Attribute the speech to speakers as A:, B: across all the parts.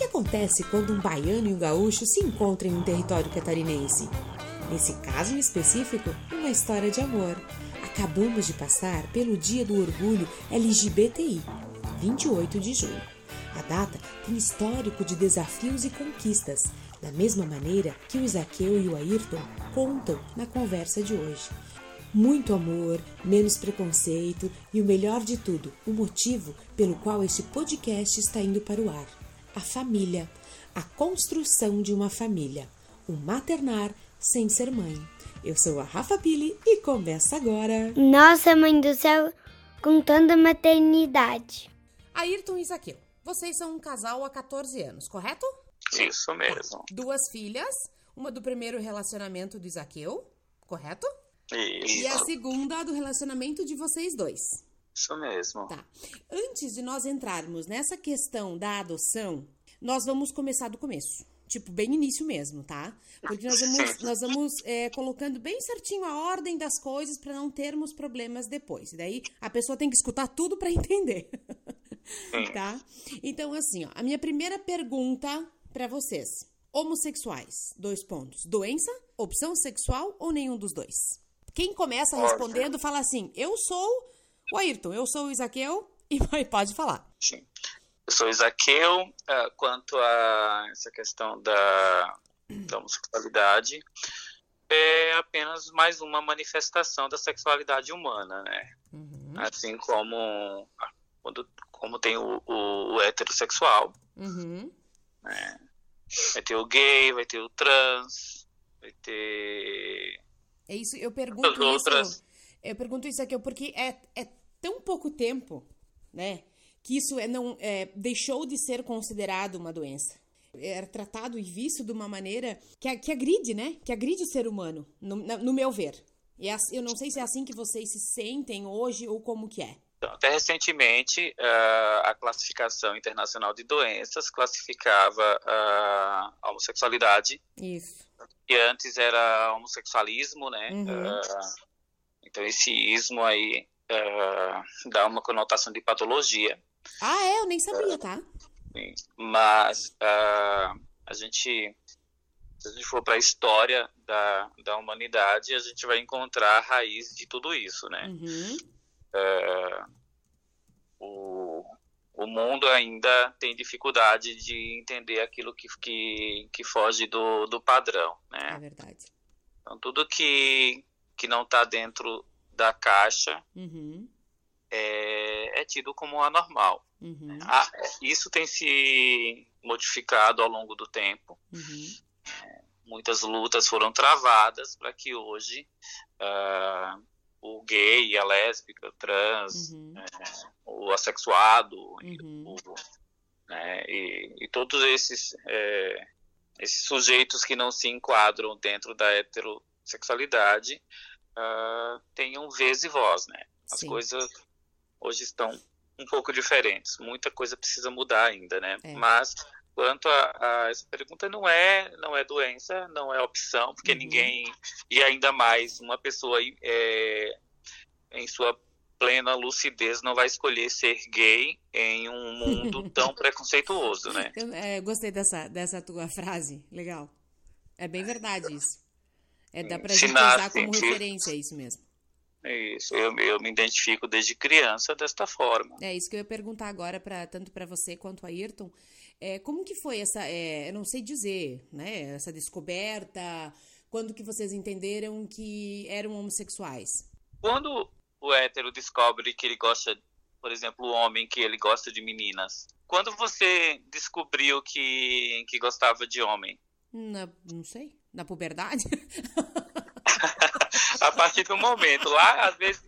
A: que acontece quando um baiano e um gaúcho se encontram em um território catarinense? Nesse caso em específico, uma história de amor. Acabamos de passar pelo Dia do Orgulho LGBTI, 28 de junho. A data tem histórico de desafios e conquistas, da mesma maneira que o Isaqueu e o Ayrton contam na conversa de hoje. Muito amor, menos preconceito e o melhor de tudo, o motivo pelo qual este podcast está indo para o ar. A família, a construção de uma família, o maternar sem ser mãe. Eu sou a Rafa Pili e começa agora.
B: Nossa Mãe do Céu contando a maternidade.
A: Ayrton e Isaqueu, vocês são um casal há 14 anos, correto?
C: Isso mesmo.
A: Duas filhas, uma do primeiro relacionamento do Isaqueu, correto?
C: Isso.
A: E a segunda do relacionamento de vocês dois.
C: Isso mesmo.
A: Tá. Antes de nós entrarmos nessa questão da adoção, nós vamos começar do começo. Tipo, bem início mesmo, tá? Porque nós vamos, nós vamos é, colocando bem certinho a ordem das coisas para não termos problemas depois. E daí a pessoa tem que escutar tudo para entender. tá? Então, assim, ó, a minha primeira pergunta para vocês: homossexuais, dois pontos. Doença, opção sexual ou nenhum dos dois? Quem começa respondendo fala assim: Eu sou o Ayrton, eu sou o Isaqueu, e pode falar.
C: Sim. Eu sou Isaqueu. Uh, quanto a essa questão da, da homossexualidade, é apenas mais uma manifestação da sexualidade humana, né? Uhum. Assim como, quando, como tem o, o, o heterossexual.
A: Uhum.
C: Né? Vai ter o gay, vai ter o trans, vai ter
A: é isso, eu pergunto
C: outras...
A: isso. Eu pergunto isso aqui porque é, é tão pouco tempo, né? Que isso é, não é, deixou de ser considerado uma doença. Era tratado e visto de uma maneira que, que agride, né? Que agride o ser humano, no, no meu ver. E é, eu não sei se é assim que vocês se sentem hoje ou como que é.
C: Então, até recentemente, uh, a classificação internacional de doenças classificava uh, a homossexualidade
A: Isso
C: que antes era homossexualismo, né?
A: Uhum.
C: Uh, então esse ismo aí uh, dá uma conotação de patologia.
A: Ah, é? Eu nem sabia, tá?
C: Sim. Mas uh, a gente, se a gente for para a história da, da humanidade, a gente vai encontrar a raiz de tudo isso, né?
A: Uhum.
C: o o mundo ainda tem dificuldade de entender aquilo que, que, que foge do, do padrão, né?
A: É verdade.
C: Então, tudo que, que não está dentro da caixa
A: uhum.
C: é, é, tido como anormal.
A: Uhum.
C: Ah, isso tem se modificado ao longo do tempo.
A: Uhum.
C: Muitas lutas foram travadas para que hoje uh, o gay, a lésbica, o trans,
A: uhum.
C: é, o assexuado,
A: uhum.
C: o, né, e, e, todos esses, é, esses sujeitos que não se enquadram dentro da heterossexualidade uh, tenham vez e voz, né? As
A: Sim.
C: coisas hoje estão um pouco diferentes, muita coisa precisa mudar ainda, né?
A: É.
C: Mas quanto a, a, essa pergunta não é não é doença não é opção porque
A: Uhum.
C: ninguém e ainda mais uma pessoa é, em sua plena lucidez não vai escolher ser gay em um mundo tão preconceituoso né
A: Eu é, gostei dessa, dessa tua frase, legal. É bem verdade isso. É, dá pra
C: Se
A: gente usar como referência isso mesmo.
C: isso eu, eu me identifico desde criança desta forma
A: É isso que eu ia perguntar agora, pra, tanto para você quanto a Ayrton. É, como que foi essa, é, eu não sei dizer, né, essa descoberta, quando que vocês entenderam que eram homossexuais?
C: quando o hétero descobre que ele gosta por exemplo o homem que ele gosta de meninas quando você descobriu que que gostava de homem
A: Na, não sei, na puberdade?
C: a partir do momento. Lá, às vezes,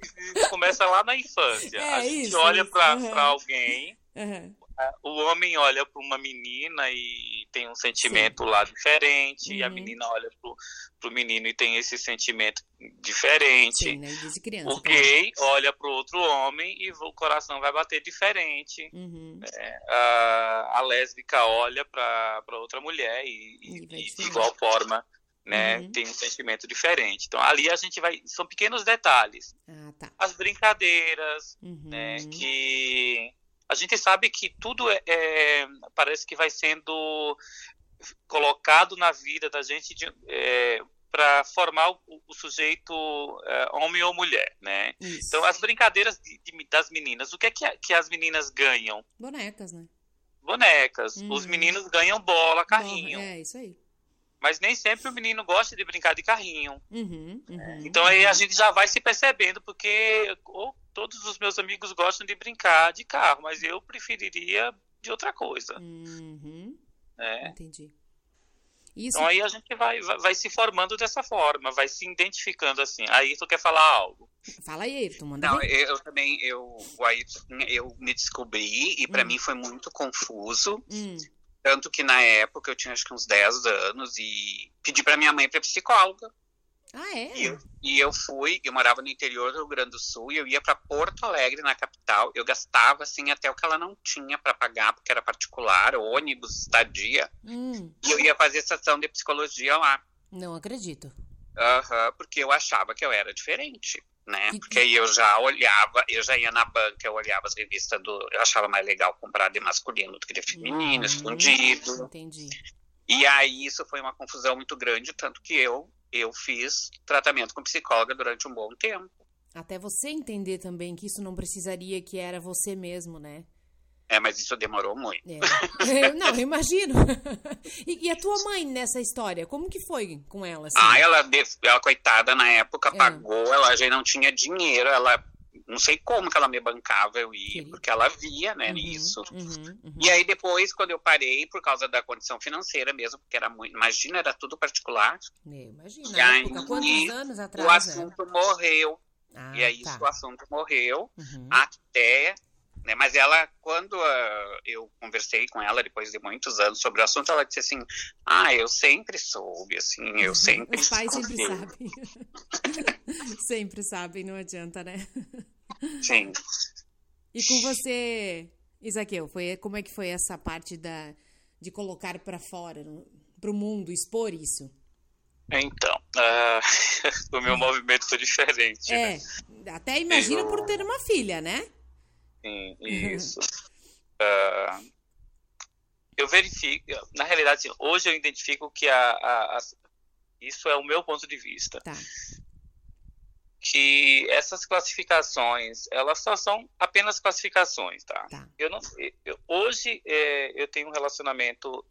C: começa lá na infância.
A: É,
C: a gente
A: isso,
C: olha para
A: uhum.
C: alguém,
A: Aham,
C: o homem olha para uma menina e tem um sentimento lá diferente, e a
A: Uhum.
C: menina olha para o menino e tem esse sentimento diferente.
A: Sim, né, criança.
C: O gay olha para o outro homem e o coração vai bater diferente.
A: Uhum.
C: A, a lésbica olha para outra mulher e, e-
A: E
C: de igual forma né,
A: Uhum.
C: tem um sentimento diferente. Então ali a gente vai. São pequenos detalhes
A: Ah, tá.
C: as brincadeiras,
A: Uhum.
C: né, que a gente sabe que tudo é, é parece que vai sendo colocado na vida da gente é, para formar o, o sujeito é, homem ou mulher, né? Isso. Então as brincadeiras de, de, das meninas, o que é que, que, as meninas ganham?
A: Bonecas, né?
C: Bonecas. Uhum. Os meninos ganham bola, carrinho.
A: É isso aí.
C: Mas nem sempre o menino gosta de brincar de carrinho.
A: Uhum, uhum,
C: então aí a gente já vai se percebendo, porque oh, todos os meus amigos gostam de brincar de carro, mas eu preferiria de outra coisa.
A: Uhum.
C: É.
A: Entendi.
C: Isso... Então aí a gente vai, vai, vai, se formando dessa forma, vai se identificando assim. Aí tu quer falar algo?
A: Fala aí, Ayrton, manda
D: Não, eu, eu, também, eu, o Ayrton, eu me descobri e para hum. mim foi muito confuso.
A: Hum.
D: Tanto que na época eu tinha acho que uns 10 anos e pedi para minha mãe para psicóloga.
A: Ah, é?
D: E eu, e eu, fui, eu morava no interior do Rio Grande do Sul e eu ia para Porto Alegre, na capital. Eu gastava, assim, até o que ela não tinha para pagar, porque era particular, ônibus, estadia.
A: Hum.
D: E eu ia fazer sessão de psicologia lá.
A: Não acredito.
D: Aham, uhum, porque eu achava que eu era diferente, né? E... Porque aí eu já olhava, eu já ia na banca, eu olhava as revistas do. Eu achava mais legal comprar de masculino do que de feminino, hum, escondido.
A: Entendi.
D: E aí isso foi uma confusão muito grande, tanto que eu eu fiz tratamento com psicóloga durante um bom tempo.
A: Até você entender também que isso não precisaria que era você mesmo, né?
D: É, mas isso demorou muito. É.
A: não, eu imagino. E, e, a tua mãe nessa história, como que foi com ela? Assim?
D: Ah, ela, ela, coitada, na época é. pagou, ela já não tinha dinheiro, ela não sei como que ela me bancava eu ir, porque ela via, né, uhum, nisso.
A: Uhum, uhum.
D: E aí depois, quando eu parei, por causa da condição financeira mesmo, porque era muito, imagina, era tudo particular.
A: Imagina, e aí, quantos anos atrás?
D: O assunto morreu.
A: Ah,
D: e aí
A: tá.
D: o assunto morreu
A: uhum.
D: até né? Mas ela, quando uh, eu conversei com ela depois de muitos anos sobre o assunto, ela disse assim: Ah, eu sempre soube, assim, eu sempre.
A: Os pais sempre sabem. sempre sabem, não adianta, né?
D: Sim.
A: E com você, Isaqueu, foi, como é que foi essa parte da, de colocar para fora, para o mundo, expor isso?
C: Então, uh, o meu movimento foi diferente.
A: É,
C: né?
A: até imagino eu... por ter uma filha, né?
C: Sim, isso. uh, eu verifico, na realidade, hoje eu identifico que a, a, a, isso é o meu ponto de vista.
A: Tá.
C: Que essas classificações, elas só são apenas classificações, tá?
A: tá.
C: Eu não, eu, hoje é, eu tenho um relacionamento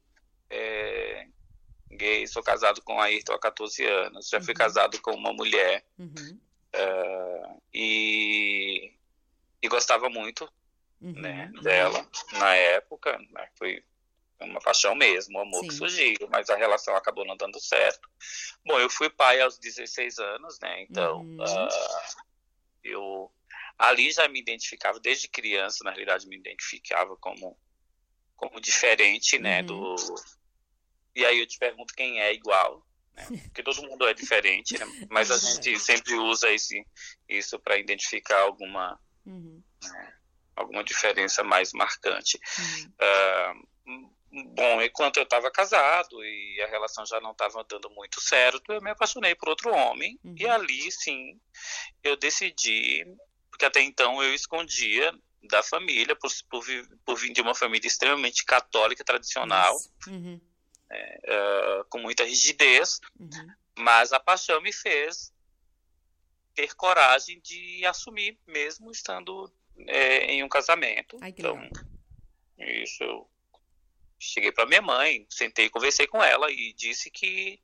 C: é, gay, sou casado com a Ayrton há 14 anos, já uhum. fui casado com uma mulher.
A: Uhum.
C: Uh, e e gostava muito
A: uhum,
C: né, dela na época, né, foi uma paixão mesmo, um amor Sim. que surgiu, mas a relação acabou não dando certo. Bom, eu fui pai aos 16 anos, né, então
A: uhum.
C: uh, eu ali já me identificava, desde criança, na realidade, me identificava como, como diferente, né,
A: uhum.
C: do... E aí eu te pergunto quem é igual, né? Porque todo mundo é diferente, né? mas a gente sempre usa esse, isso para identificar alguma
A: Uhum.
C: Né? Alguma diferença mais marcante.
A: Uhum.
C: Uh, bom, enquanto eu estava casado e a relação já não estava dando muito certo, eu me apaixonei por outro homem.
A: Uhum.
C: E ali, sim, eu decidi, porque até então eu escondia da família, por, por, por vir de uma família extremamente católica, tradicional,
A: uhum.
C: é, uh, com muita rigidez,
A: uhum.
C: mas a paixão me fez ter coragem de assumir, mesmo estando é, em um casamento.
A: Ai,
C: então, legal. isso eu cheguei para minha mãe, sentei, conversei com ela e disse que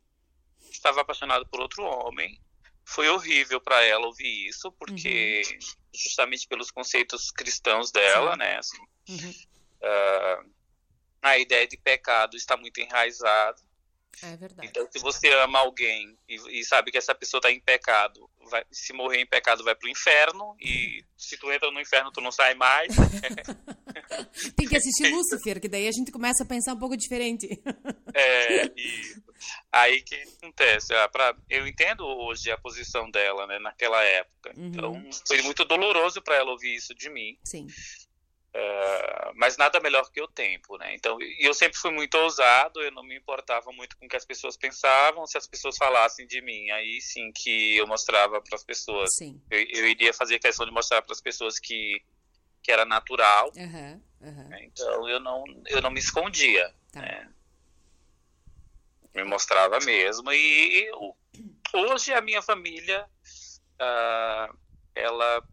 C: estava apaixonado por outro homem. Foi horrível para ela ouvir isso, porque uhum. justamente pelos conceitos cristãos dela,
A: Sim.
C: né, assim,
A: uhum.
C: uh, a ideia de pecado está muito enraizada.
A: É verdade.
C: Então, se você ama alguém e, e sabe que essa pessoa está em pecado, vai, se morrer em pecado vai pro inferno e se tu entra no inferno tu não sai mais.
A: Tem que assistir Lúcifer, que daí a gente começa a pensar um pouco diferente.
C: é, e aí que acontece? Ah, pra, eu entendo hoje a posição dela, né, naquela época.
A: Uhum.
C: Então, foi muito doloroso para ela ouvir isso de mim.
A: Sim.
C: Uh, mas nada melhor que o tempo, né? Então, eu sempre fui muito ousado, eu não me importava muito com o que as pessoas pensavam, se as pessoas falassem de mim, aí sim que eu mostrava para as pessoas.
A: Sim.
C: Eu, eu, iria fazer questão de mostrar para as pessoas que, que era natural.
A: Uhum.
C: Uhum. Então eu não, eu não me escondia. Tá. Né? Me mostrava mesmo. E, e hoje a minha família, uh, ela.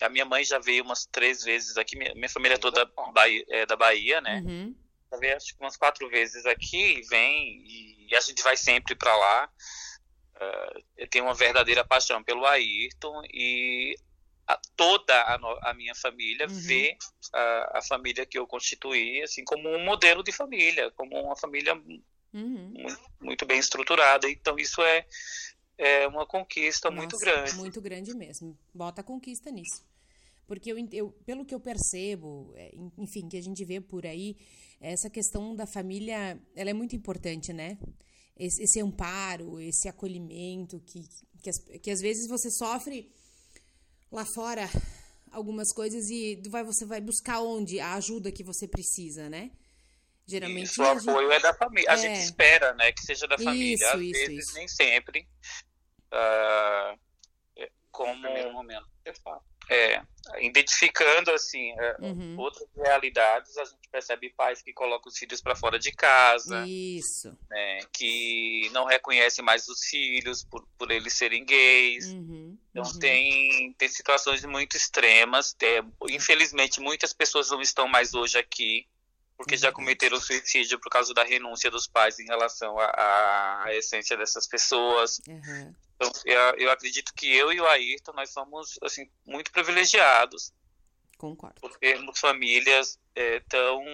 C: A minha mãe já veio umas três vezes aqui, minha, minha família é toda Bahia, é da Bahia, né? Uhum. Já veio acho que umas quatro vezes aqui, vem e a gente vai sempre para lá. Uh, eu tenho uma verdadeira paixão pelo Ayrton e a, toda a, a, minha família uhum. vê a, a, família que eu constituí assim como um modelo de família, como uma família uhum. muito, muito, bem estruturada. Então isso é, é uma conquista Nossa, muito grande.
A: Muito grande mesmo. Bota a conquista nisso. Porque eu, eu, pelo que eu percebo, é, enfim, que a gente vê por aí, essa questão da família, ela é muito importante, né? Esse, esse amparo, esse acolhimento que, que, as, que às vezes você sofre lá fora algumas coisas e vai, você vai buscar onde a ajuda que você precisa, né?
C: Geralmente isso, o apoio gente... é da família. A é. gente espera, né, que seja da família. Isso, Às isso, vezes isso. nem sempre. Uh, como no momento. É, identificando assim é, uhum. outras realidades, a gente percebe pais que colocam os filhos para fora de casa,
A: isso,
C: né, que não reconhecem mais os filhos por, por eles serem gays. Uhum. Então uhum. tem tem situações muito extremas. Tem, infelizmente muitas pessoas não estão mais hoje aqui porque já cometeram suicídio por causa da renúncia dos pais em relação à essência dessas pessoas. Uhum. Então, eu, eu, acredito que eu e o Ayrton, nós somos, assim, muito privilegiados.
A: Concordo.
C: Por termos famílias é, tão,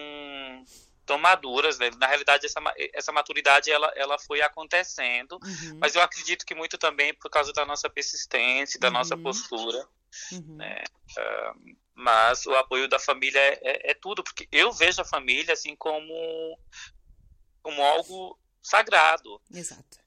C: tão maduras, né? Na realidade, essa, essa maturidade, ela, ela foi acontecendo, uhum. mas eu acredito que muito também por causa da nossa persistência, da uhum. nossa postura, uhum. né? Uh, mas o apoio da família é, é, é, tudo, porque eu vejo a família, assim, como, como algo sagrado.
A: Exato.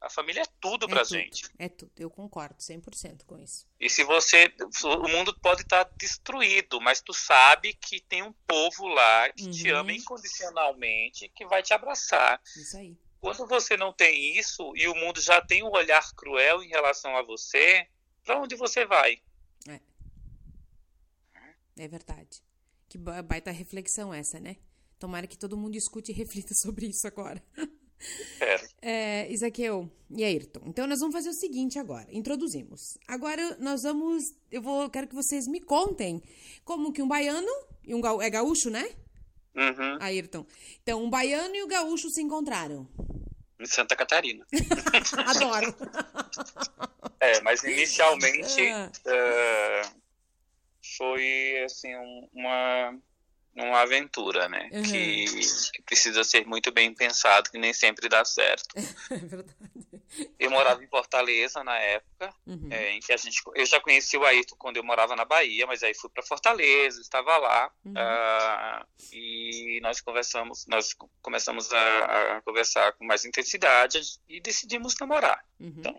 C: A família é tudo pra é gente.
A: É tudo, eu concordo 100% com isso.
C: E se você. O mundo pode estar destruído, mas tu sabe que tem um povo lá que uhum. te ama incondicionalmente, que vai te abraçar.
A: Isso aí.
C: Quando você não tem isso e o mundo já tem um olhar cruel em relação a você, para onde você vai?
A: É. É verdade. Que baita reflexão essa, né? Tomara que todo mundo escute e reflita sobre isso agora. É, Isaqueu e Ayrton. Então nós vamos fazer o seguinte agora. Introduzimos. Agora nós vamos. Eu vou. Quero que vocês me contem como que um baiano e um ga, é gaúcho, né?
C: Uhum.
A: Ayrton. Então, um baiano e o um gaúcho se encontraram.
C: Em Santa Catarina.
A: Adoro.
C: é, mas inicialmente uh, foi assim um, uma uma aventura, né? Uhum. Que, que, precisa ser muito bem pensado, que nem sempre dá certo.
A: É verdade.
C: Eu morava em Fortaleza na época, uhum. é, em que a gente, eu já conheci o Ayrton quando eu morava na Bahia, mas aí fui para Fortaleza, estava lá uhum. uh, e nós conversamos, nós começamos a, a, conversar com mais intensidade e decidimos namorar. Uhum. Então,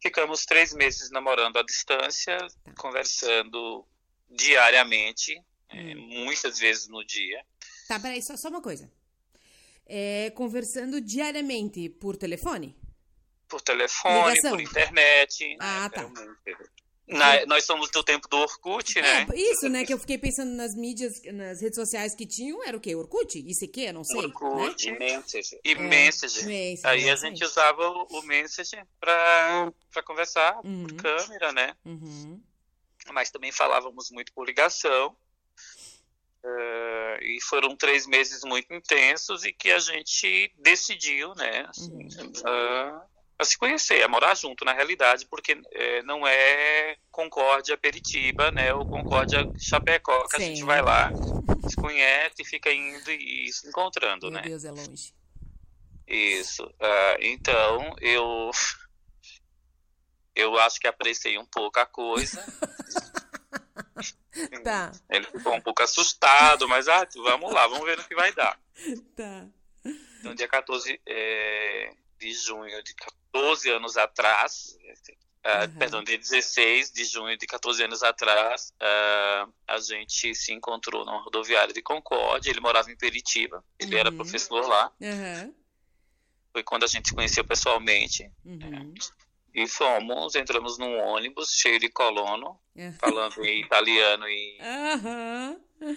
C: ficamos três meses namorando à distância, tá. conversando diariamente é, hum. muitas vezes no dia.
A: Tá, peraí, só, só uma coisa. É, conversando diariamente por telefone?
C: Por telefone, Ligação. por internet.
A: Ah, né, tá.
C: Na, nós somos do tempo do Orkut, né?
A: É, isso, né? Que eu fiquei pensando nas mídias, nas redes sociais que tinham, era o quê? Orkut? ICQ? Não sei.
C: Orkut, né? Messenger. E é, Messenger. Messenger. Aí a gente usava o, o Messenger pra, pra conversar uhum. por câmera, né?
A: Uhum.
C: Mas também falávamos muito por ligação. Uh, e foram três meses muito intensos e que a gente decidiu, né, assim, uhum. uh, a se conhecer, a morar junto na realidade, porque é, não é Concórdia Peritiba, né, ou Concórdia Chapecó, que Sim. a gente vai lá, se conhece, fica indo e se encontrando,
A: Meu
C: né.
A: Deus, é longe.
C: Isso. Uh, então, eu eu acho que apreciei um pouco a coisa.
A: Tá.
C: Ele ficou um pouco assustado, mas ah, vamos lá, vamos ver no que vai dar.
A: Tá.
C: No dia 14 é, de junho de 14 anos atrás, uh, perdão, dia 16 de junho de 14 anos atrás, uh, a gente se encontrou na rodoviária de Concórdia. Ele morava em Peritiba, ele uhum. era professor lá.
A: Uhum.
C: Foi quando a gente se conheceu pessoalmente. Uhum. E fomos, entramos num ônibus cheio de colono, é. falando em italiano e.
A: Uhum.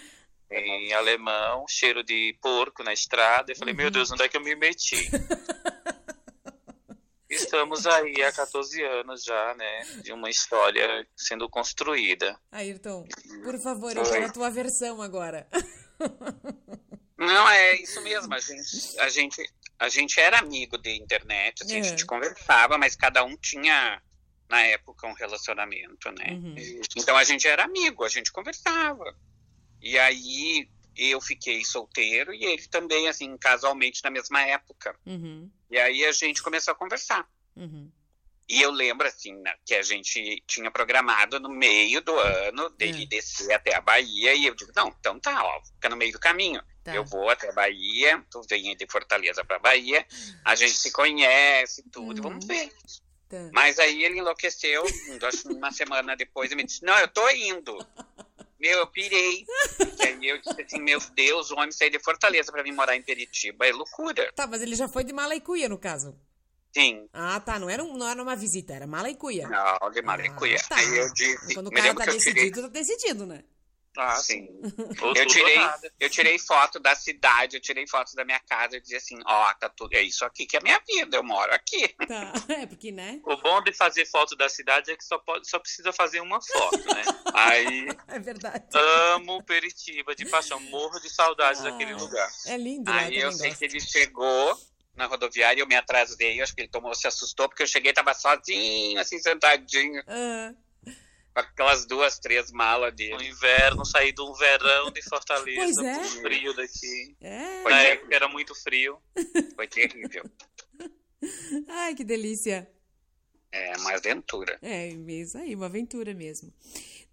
C: em alemão, cheiro de porco na estrada. Eu falei, meu Deus, onde é que eu me meti? Estamos aí há 14 anos já, né? De uma história sendo construída.
A: Ayrton, por favor, eu quero a tua versão agora.
D: Não, é isso mesmo. A gente, a gente, a gente era amigo de internet, assim,
A: É.
D: a gente conversava, mas cada um tinha, na época, um relacionamento, né?
A: Uhum.
D: Então a gente era amigo, a gente conversava. E aí eu fiquei solteiro e ele também, assim, casualmente na mesma época.
A: Uhum,
D: E aí a gente começou a conversar.
A: uhum.
D: E eu lembro, assim, né, que a gente tinha programado no meio do ano dele
A: Hum.
D: descer até a Bahia. E eu digo, não, então tá, ó, fica no meio do caminho.
A: Tá.
D: Eu vou até a Bahia, tu vem de Fortaleza pra Bahia, a gente se conhece, tudo,
A: Uhum.
D: vamos ver.
A: Tá.
D: Mas aí ele enlouqueceu, acho que uma semana depois, e me disse, não, eu tô indo. Meu, eu pirei. E aí eu disse assim, meu Deus, o homem saiu de Fortaleza pra vir morar em Peritiba, é loucura.
A: Tá, mas ele já foi de mala e cuia, no caso.
D: Sim,
A: Ah, tá. Não era, um- não era uma visita, era mala e cuia.
D: não, de Maracuia.
A: Ah, tá.
D: Aí eu disse,
A: Quando o cara tá
D: eu tirei
A: decidido, tá decidido, né?
C: Ah,
D: Sim. Eu tirei, eu tirei foto da cidade, eu tirei foto da minha casa e dizia assim, ó, tá tudo, é isso aqui que é minha vida, eu moro aqui.
A: Tá. É, porque, né?
C: O bom de fazer foto da cidade é que só, pode, só precisa fazer uma foto, né? Aí
A: É verdade.
C: amo Peritiba de paixão, morro de saudades
A: Ah.
C: daquele lugar.
A: É lindo, né?
D: Aí eu sei
A: gosto.
D: que ele chegou na rodoviária, eu me atrasei, eu acho que ele tomou, se assustou, porque eu cheguei, tava sozinho, assim, sentadinho,
A: Ah,
D: com aquelas duas, três malas
C: No
D: dele.
C: inverno, saí de um verão de Fortaleza,
A: Pois é.
C: pro frio daqui.
A: é.
C: Na época era muito frio.
D: Foi terrível.
A: Ai, que delícia.
D: É uma aventura.
A: É, isso aí, uma aventura mesmo.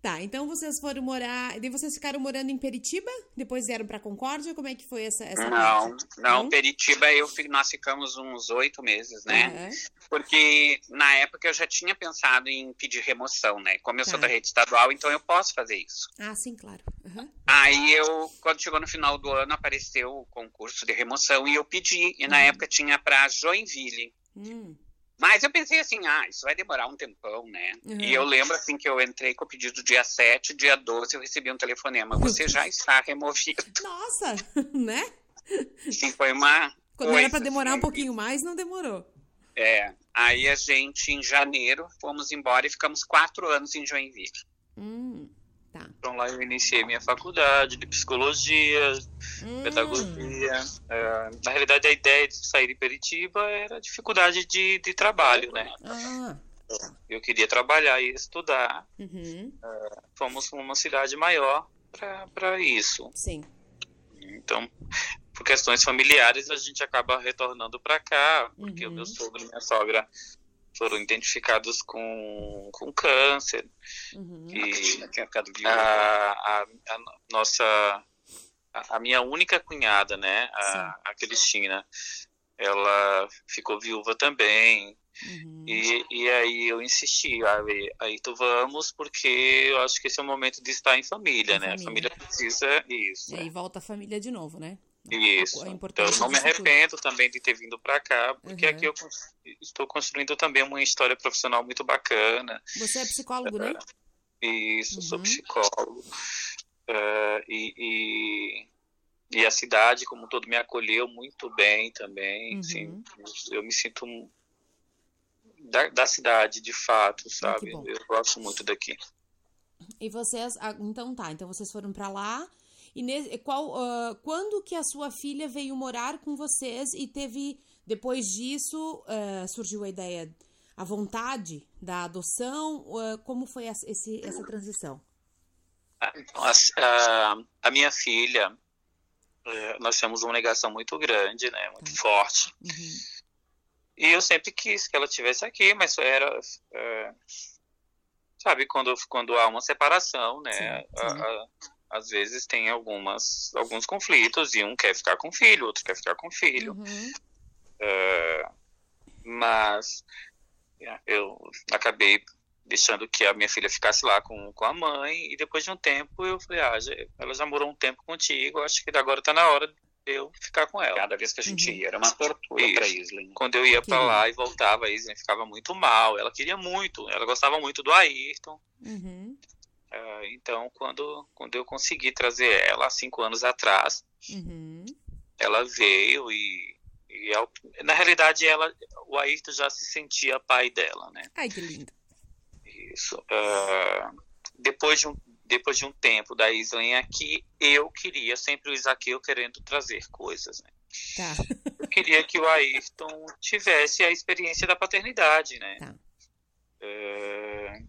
A: Tá, então vocês foram morar. E vocês ficaram morando em Peritiba? Depois vieram pra Concórdia? Como é que foi essa, essa
D: Não,
A: parte?
D: não,
A: Não?
D: Peritiba eu, nós ficamos uns oito meses, né?
A: Aham.
D: Porque na época eu já tinha pensado em pedir remoção, né? Como eu sou
A: Tá.
D: da rede estadual, então eu posso fazer isso.
A: Ah, sim, claro. Aham.
D: Aí eu, quando chegou no final do ano, apareceu o concurso de remoção e eu pedi. E na época tinha para Joinville.
A: Hum,
D: Mas eu pensei assim, ah, isso vai demorar um tempão, né?
A: Uhum.
D: E eu lembro assim que eu entrei com o pedido dia 7, dia 12 eu recebi um telefonema. Você já está removido.
A: Nossa, né?
D: Assim, foi uma.
A: Quando era
D: coisa,
A: pra demorar um
D: assim,
A: pouquinho mais, não demorou.
D: É. Aí a gente, em janeiro, fomos embora e ficamos quatro anos em Joinville.
A: Hum, tá.
C: Então lá eu iniciei minha faculdade de psicologia,
A: Hum,
C: pedagogia. É, na realidade, a ideia de sair de Peritiba era a dificuldade de, de trabalho, né?
A: Ah,
C: Eu queria trabalhar e estudar.
A: uhum,
C: Fomos para uma cidade maior para isso.
A: sim.
C: Então, por questões familiares, a gente acaba retornando para cá, porque
A: Uhum.
C: o meu sogro e minha sogra foram identificados com, com câncer.
A: Uhum.
C: E
D: ficado
C: a,
D: viúva.
C: a, a nossa. A, a minha única cunhada, né, a, a Cristina, ela ficou viúva também.
A: Uhum.
C: E, e aí eu insisti, aí, aí tu vamos, porque eu acho que esse é o momento de estar em família,
A: Em
C: né?
A: família.
C: A família precisa isso.
A: E aí volta a família de novo, né?
C: Isso.
A: A
C: Então eu não me
A: disso tudo.
C: arrependo também de ter vindo para cá, porque
A: Uhum.
C: aqui eu estou construindo também uma história profissional muito bacana.
A: Você é psicólogo, né?
C: Isso, sou
A: Uhum.
C: psicólogo. Eh, e, e, e a cidade, como um todo, me acolheu muito bem também.
A: Uhum.
C: assim, eu me sinto da, da cidade, de fato, sabe? eu gosto muito daqui.
A: E vocês, ah, então tá, então vocês foram pra lá. E ne- qual, ah, quando que a sua filha veio morar com vocês e teve, depois disso, ah, surgiu a ideia, a vontade da adoção? Ah, como foi essa, esse, essa transição?
C: Ah, então, a, a minha filha, nós temos uma negação muito grande, né? Muito forte.
A: Uhum.
C: E eu sempre quis que ela estivesse aqui, mas era. sabe, quando, quando há uma separação, né?
A: Sim,
C: a-
A: sim.
C: a- às vezes tem algumas, alguns conflitos e um quer ficar com o filho, outro quer ficar com o filho.
A: Uhum.
C: É, mas é, eu acabei deixando que a minha filha ficasse lá com, com a mãe e depois de um tempo eu falei, ah, já- ela já morou um tempo contigo, acho que agora tá na hora de eu ficar com ela.
D: Cada vez que a gente
A: Uhum.
D: ia, era uma tortura
C: Isso.
D: pra Isla.
C: Quando eu ia
A: Queria.
C: lá e voltava, a Isla ficava muito mal. Ela queria muito, ela gostava muito do Ayrton.
A: Uhum.
C: Uh, então, quando, quando eu consegui trazer ela há cinco anos atrás, uhum. ela veio e, e ela, na realidade ela, o Ayrton já se sentia pai dela, né?
A: Ai, que lindo.
C: Isso. Uh, depois de um depois de um tempo da Islen aqui, eu queria sempre o Isaqueu querendo trazer coisas, né? Tá. Eu queria que o Ayrton tivesse a experiência da paternidade, né? Tá. É,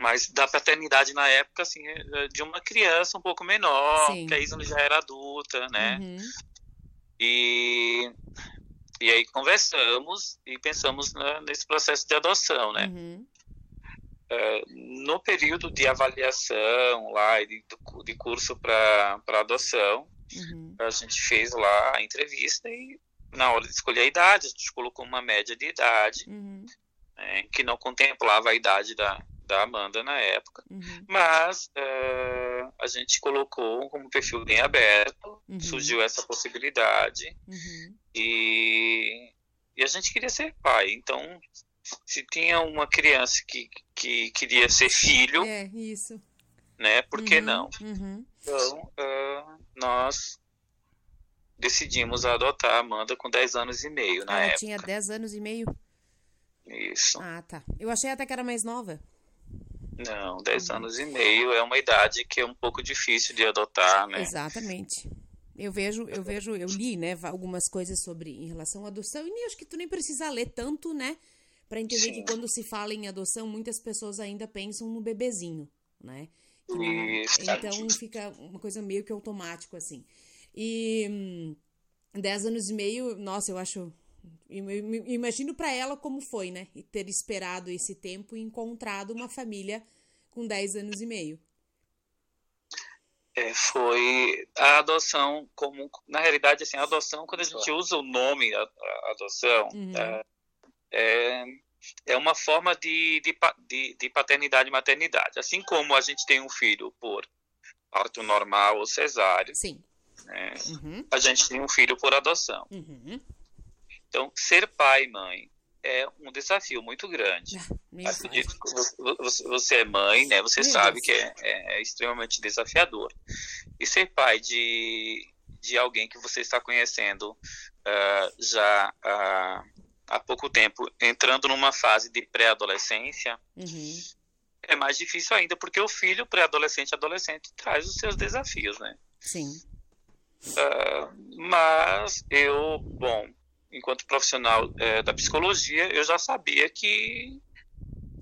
C: mas da paternidade na época, assim, é, de uma criança um pouco menor, Sim. que a Isla já era adulta, né? Uhum. E, e aí conversamos e pensamos na, nesse processo de adoção, né? Uhum. É, no período de avaliação lá, de, de curso para adoção, uhum. a gente fez lá a entrevista e na hora de escolher a idade, a gente colocou uma média de idade, uhum. é, que não contemplava a idade da, da Amanda na época, uhum. mas uh, a gente colocou como perfil bem aberto, uhum. surgiu essa possibilidade uhum. e, e a gente queria ser pai, então se tinha uma criança que, que queria ser filho,
A: é isso,
C: né? Por que uhum, não? Uhum. Então uh, nós decidimos adotar a Amanda com 10 anos e meio na
A: Ela
C: época.
A: tinha 10 anos e meio.
C: Isso.
A: Ah, tá. Eu achei até que era mais nova.
C: Não, 10 uhum. anos e meio é uma idade que é um pouco difícil de adotar, né?
A: Exatamente. Eu vejo, eu vejo, eu li, né, algumas coisas sobre em relação à adoção e nem acho que tu nem precisa ler tanto, né, para entender Sim. que quando se fala em adoção, muitas pessoas ainda pensam no bebezinho, né?
C: Isso.
A: Então fica uma coisa meio que automático assim. E hum, 10 anos e meio, nossa, eu acho Imagino para ela como foi, né? E ter esperado esse tempo e encontrado uma família com 10 anos e meio.
C: É, foi a adoção como na realidade assim a adoção quando a gente usa o nome a, a adoção uhum. é, é, é, uma forma de, de, de, de paternidade e maternidade assim como a gente tem um filho por parto normal ou cesáreo
A: Sim.
C: Né, uhum. a gente tem um filho por adoção uhum. Então, ser pai e mãe é um desafio muito grande. Ah, Acredito que você é mãe, né? Você Meu sabe Deus. que é, é, é, extremamente desafiador. E ser pai de, de alguém que você está conhecendo uh, já uh, há pouco tempo, entrando numa fase de pré-adolescência, uhum. é mais difícil ainda, porque o filho pré-adolescente adolescente traz os seus desafios, né?
A: Sim.
C: Uh, mas eu, bom, enquanto profissional é, da psicologia, eu já sabia que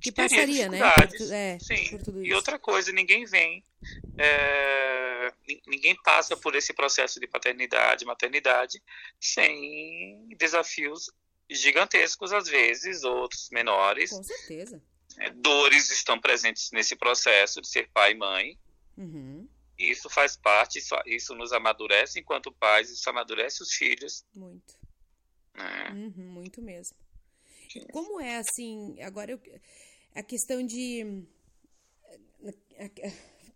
A: que passaria, né?
C: Por, é, Sim. Por e outra coisa, ninguém vem, é, ninguém passa por esse processo de paternidade, maternidade, sem desafios gigantescos às vezes, outros menores.
A: Com certeza.
C: É, dores estão presentes nesse processo de ser pai e mãe. Uhum. Isso faz parte, isso, isso nos amadurece enquanto pais, isso amadurece os filhos.
A: Muito. É. Uhum, muito mesmo. Como é assim, agora eu, a questão de.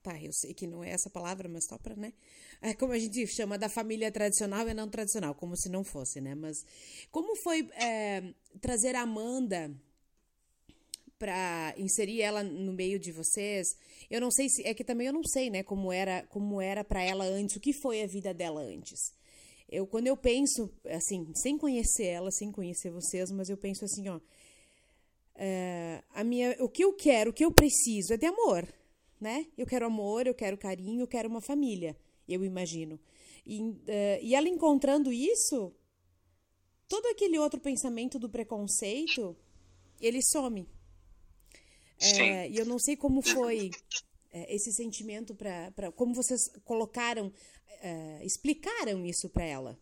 A: Tá, eu sei que não é essa palavra, mas só para, né? É como a gente chama da família tradicional e não tradicional, como se não fosse, né? Mas como foi é, trazer a Amanda para inserir ela no meio de vocês? Eu não sei se é que também eu não sei, né? Como era, como era para ela antes, o que foi a vida dela antes? Eu quando eu penso, assim, sem conhecer ela, sem conhecer vocês, mas eu penso assim, ó, é, a minha, o que eu quero, o que eu preciso é de amor, né? Eu quero amor, eu quero carinho, eu quero uma família, eu imagino. E, uh, e ela encontrando isso, todo aquele outro pensamento do preconceito, ele some. É, e eu não sei como foi esse sentimento para como vocês colocaram uh, explicaram isso para ela?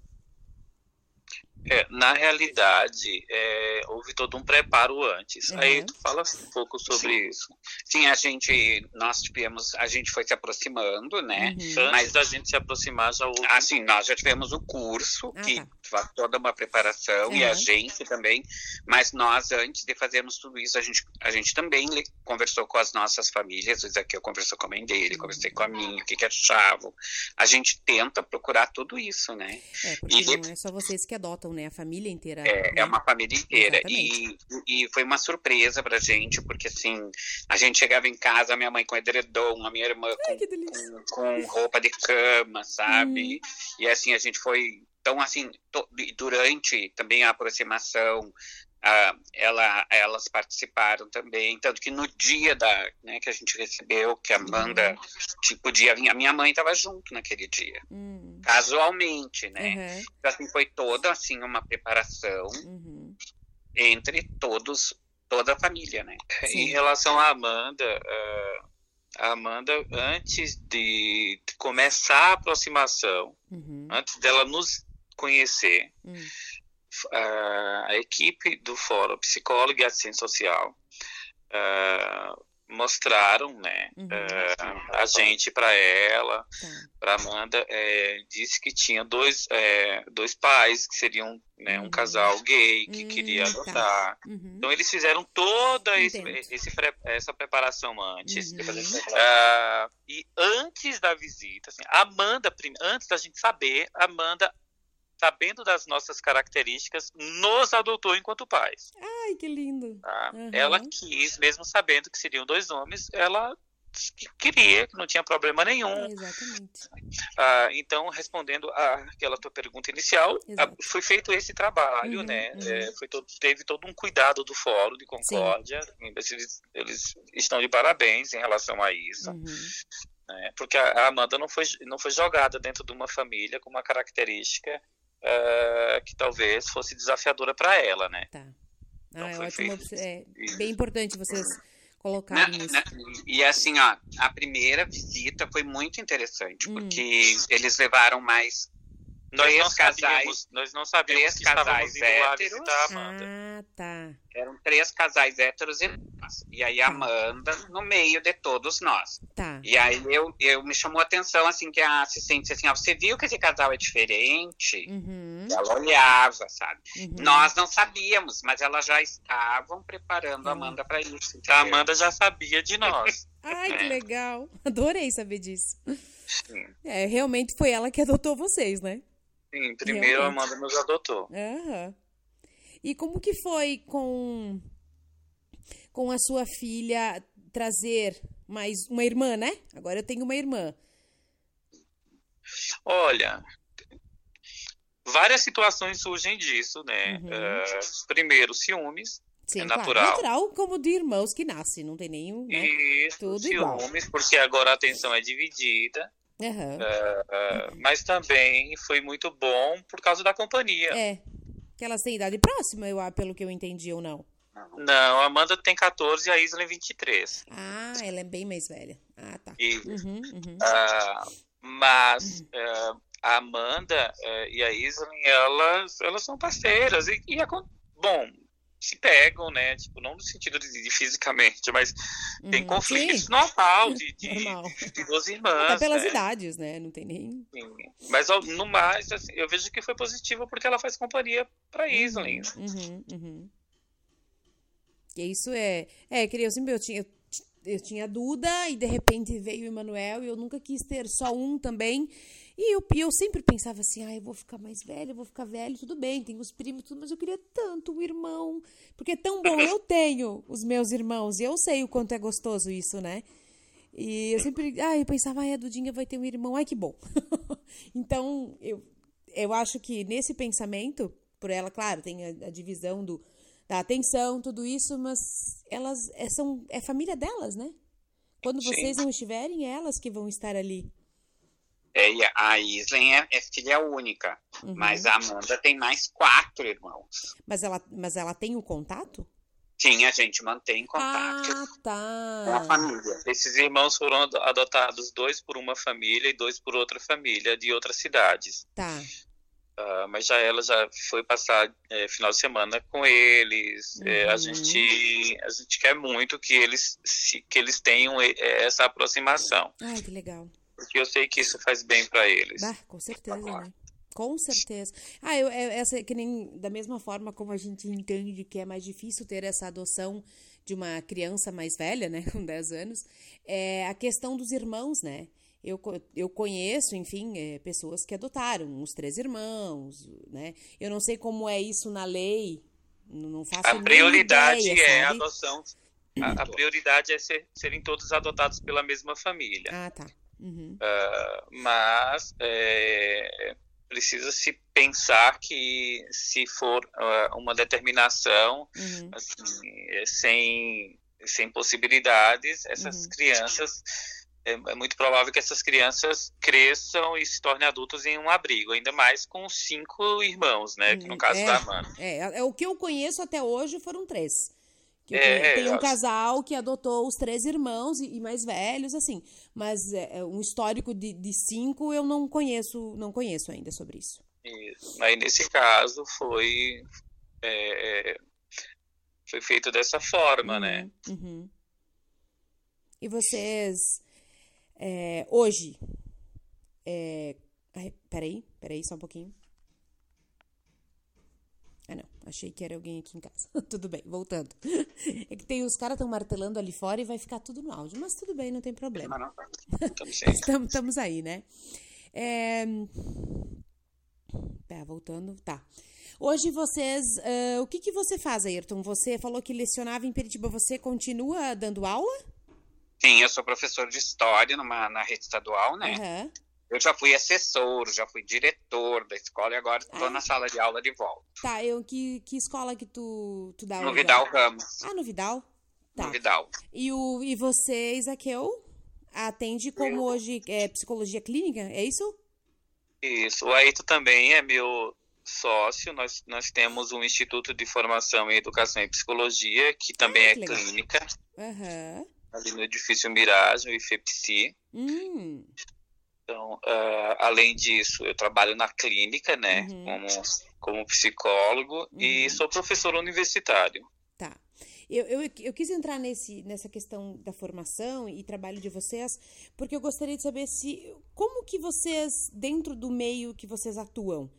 C: É, na realidade, é, houve todo um preparo antes. Uhum. Aí tu fala um pouco sobre Sim. isso.
D: Sim, a gente, nós tivemos, a gente foi se aproximando, né?
C: Uhum. Mas da gente se aproximar já houve...
D: Ah, sim, nós já tivemos o curso, ah, que tá. faz toda uma preparação, uhum. e a gente também. Mas nós, antes de fazermos tudo isso, a gente, a gente também conversou com as nossas famílias. O Isaqueu conversou com a mãe dele, conversei com a minha, o que, que achavam. A gente tenta procurar tudo isso, né?
A: É, porque e... não é só vocês que adotam né? A família inteira.
D: É,
A: né?
D: é uma família inteira. E, e foi uma surpresa pra gente, porque assim, a gente chegava em casa, a minha mãe com edredom, a minha irmã
A: Ai,
D: com, com, com roupa de cama, sabe?
A: Uhum.
D: E assim, a gente foi. Então, assim, durante também a aproximação, ah, ela, elas participaram também. Tanto que no dia da, né, que a gente recebeu, que a Amanda que podia vir, a minha mãe estava junto naquele dia,
A: Hum,
D: casualmente, né?
A: aham,
D: Então, assim, foi toda assim uma preparação
A: uhum.
D: entre todos, toda a família, né?
A: Sim.
C: Em relação à Amanda, eh, a Amanda, antes de começar a aproximação,
A: Uhum.
C: antes dela nos conhecer,
A: Hum.
C: a, a equipe do Fórum Psicólogo e Assistente Social ah, mostraram, né,
A: Uhum.
C: ah, a gente para ela, para Amanda, eh, disse que tinha dois, eh, dois pais que seriam né, um
A: Uhum.
C: casal gay que queria
A: tá.
C: adotar.
A: Uhum.
C: Então eles fizeram toda esse, esse pre- essa preparação antes.
A: Uhum.
C: Ah, e antes da visita, assim, a Amanda, antes da gente saber, a Amanda, sabendo das nossas características, nos adotou enquanto pais.
A: Ai, que lindo.
C: tá?
A: Uhum.
C: Ela quis, mesmo sabendo que seriam dois homens, ela que queria, que não tinha problema nenhum.
A: Exatamente.
C: Ah, então, respondendo àquela tua pergunta inicial,
A: Exato.
C: foi feito esse trabalho,
A: Uhum,
C: né?
A: uhum.
C: É, foi todo- teve todo um cuidado do Fórum de Concórdia. Eles, eles estão de parabéns em relação a isso,
A: Uhum.
C: né? porque a a Amanda não foi, não foi jogada dentro de uma família com uma característica ah, que talvez fosse desafiadora para ela, né?
A: Tá.
C: Então
A: Ah, é
C: foi
A: ótimo. É bem importante vocês
D: Na-
A: colocarem isso.
D: na- e assim, ó, a primeira visita foi muito interessante,
A: Hum.
D: porque eles levaram mais
C: Nós não
D: casais,
C: sabíamos, nós não sabíamos
D: três
C: que estávamos
D: casais
C: indo lá
D: héteros.
C: visitar a Amanda.
A: Ah, tá.
D: eram três casais héteros e nós. E aí a Amanda no meio de todos nós.
A: Tá.
D: E aí eu, eu me chamou a atenção, assim, que a assistente disse assim, ó, você viu que esse casal é diferente?
A: Uhum.
D: Ela olhava, sabe?
A: uhum.
D: Nós não sabíamos, mas elas já estavam preparando a
A: Hum.
D: Amanda para isso.
C: A
D: entendeu?
C: Amanda já sabia de nós.
A: Ai, que legal. Adorei saber disso.
C: Sim.
A: É, realmente foi ela que adotou vocês, né?
C: Sim, primeiro a. Amanda nos adotou.
A: Aham. E como que foi com com a sua filha trazer mais uma irmã, né? Agora eu tenho uma irmã.
C: Olha, várias situações surgem disso, né?
A: Uhum.
C: Eh, primeiro, ciúmes.
A: Sim,
C: É
A: claro.
C: natural.
A: Natural como de irmãos que nascem, não tem nenhum, né?
C: Isso,
A: Tudo igual.
C: ciúmes, porque agora a atenção é dividida.
A: Aham.
C: eh, mas também foi muito bom por causa da companhia.
A: É. Que elas têm idade próxima, eu, ah, pelo que eu entendi ou não.
C: Não, a Amanda tem 14 e a Isla 23.
A: Ah, ela é bem mais velha. Ah, tá.
C: E,
A: Uhum, uhum.
C: ah, mas eh, a Amanda e a Isla, elas, elas são parceiras. E, e acon- bom, se pegam, né? Tipo, não no sentido de, de fisicamente, mas tem
A: Uhum.
C: conflitos
A: Sim,
C: normal de, de,
A: normal.
C: de duas irmãs.
A: Até pelas
C: né?
A: idades, né? Não tem nem.
C: Sim. Mas ao- no mais, assim, eu vejo que foi positivo porque ela faz companhia pra Islin.
A: Uhum, uhum. E isso é. É, que eu sempre eu tinha, eu, eu tinha Duda e de repente veio o Emanuel e eu nunca quis ter só um também. E eu, e eu sempre pensava assim, ah, eu vou ficar mais velha, eu vou ficar velho, tudo bem, tenho os primos, tudo, mas eu queria tanto um irmão. Porque é tão bom, eu tenho os meus irmãos e eu sei o quanto é gostoso isso, né? E eu sempre, ah, eu pensava, ai, a Dudinha vai ter um irmão, ai, que bom. então, eu, eu acho que nesse pensamento, por ela, claro, tem a, a divisão do, da atenção, tudo isso, mas elas é, são, é família delas, né? Quando
C: Sim.
A: vocês não estiverem, é elas que vão estar ali.
D: É, e a Islen é, é filha única,
A: Uhum.
D: mas a Amanda tem mais quatro irmãos.
A: Mas ela, mas ela tem o contato?
D: Sim, a gente mantém contato
A: Ah,
D: com a
A: tá.
D: família.
C: Esses irmãos foram ado- adotados, dois por uma família e dois por outra família de outras cidades.
A: Tá.
C: Ah, mas já ela já foi passar eh, final de semana com eles. Eh, a
A: Uhum.
C: gente a gente quer muito que eles se- que eles tenham eh, essa aproximação,
A: Ai, que legal.
C: Porque eu sei que isso faz bem para eles.
A: Ah, com certeza, né? Com certeza. Ah, eu, é- essa que nem da mesma forma como a gente entende que é mais difícil ter essa adoção de uma criança mais velha, né, com 10 anos, é a questão dos irmãos, né? Eu, eu conheço, enfim, é, pessoas que adotaram os três irmãos, né? Eu não sei como é isso na lei, não faço
C: A prioridade
A: ideia,
C: é a
A: sabe?
C: adoção. A, a prioridade é ser- serem todos adotados pela mesma família.
A: Ah, tá. Uhum.
C: Ah, mas é, precisa se pensar que se for ah, uma determinação
A: Uhum.
C: assim, é, sem, sem possibilidades, essas
A: Uhum.
C: crianças é, é muito provável que essas crianças cresçam e se tornem adultos em um abrigo, ainda mais com cinco irmãos, né? Que no caso
A: É.
C: da Amanda.
A: É, é, o que eu conheço até hoje foram três. Que
C: É,
A: conhe- tem um casal que adotou os três irmãos e, e mais velhos, assim. Mas é, é, um histórico de, de cinco eu não conheço, não conheço ainda sobre isso.
C: Isso. Aí nesse caso foi é, foi feito dessa forma, né?
A: Uhum, uhum. E vocês, é, hoje, é, ai, peraí, peraí, só um pouquinho. Achei que era alguém aqui em casa. tudo bem, voltando. É que tem os caras estão martelando ali fora e vai ficar tudo no áudio, mas tudo bem, não tem problema.
C: Não- sim.
A: Estamos, estamos aí, né? É... Tá, voltando. Tá. Hoje vocês. ah, o que, que você faz, Ayrton? Você falou que lecionava em Peritiba. Você continua dando aula?
D: Sim, eu sou professor de história numa, na rede estadual, né?
A: Aham.
D: Eu já fui assessor, já fui diretor da escola e agora estou
A: Ah.
D: na sala de aula de volta.
A: Tá, eu, que, que escola que tu, tu dá?
D: No Vidal Ramos.
A: Ah, no Vidal? Tá.
D: No Vidal.
A: E, o, e você, Isaqueu, atende como
D: Eu.
A: hoje é psicologia clínica? É isso?
C: Isso. O Aito também é meu sócio. Nós, nós temos um Instituto de Formação em Educação e Psicologia, que também
A: Ah,
C: é
A: legal.
C: clínica,
A: Aham.
C: ali no edifício Miragem, o IFEPSI.
A: Hum.
C: Então, ah, além disso, eu trabalho na clínica, né,
A: Uhum.
C: como, como psicólogo e
A: Uhum.
C: sou professor universitário.
A: Tá. Eu, eu, eu quis entrar nesse, nessa questão da formação e trabalho de vocês, porque eu gostaria de saber se como que vocês, dentro do meio que vocês atuam,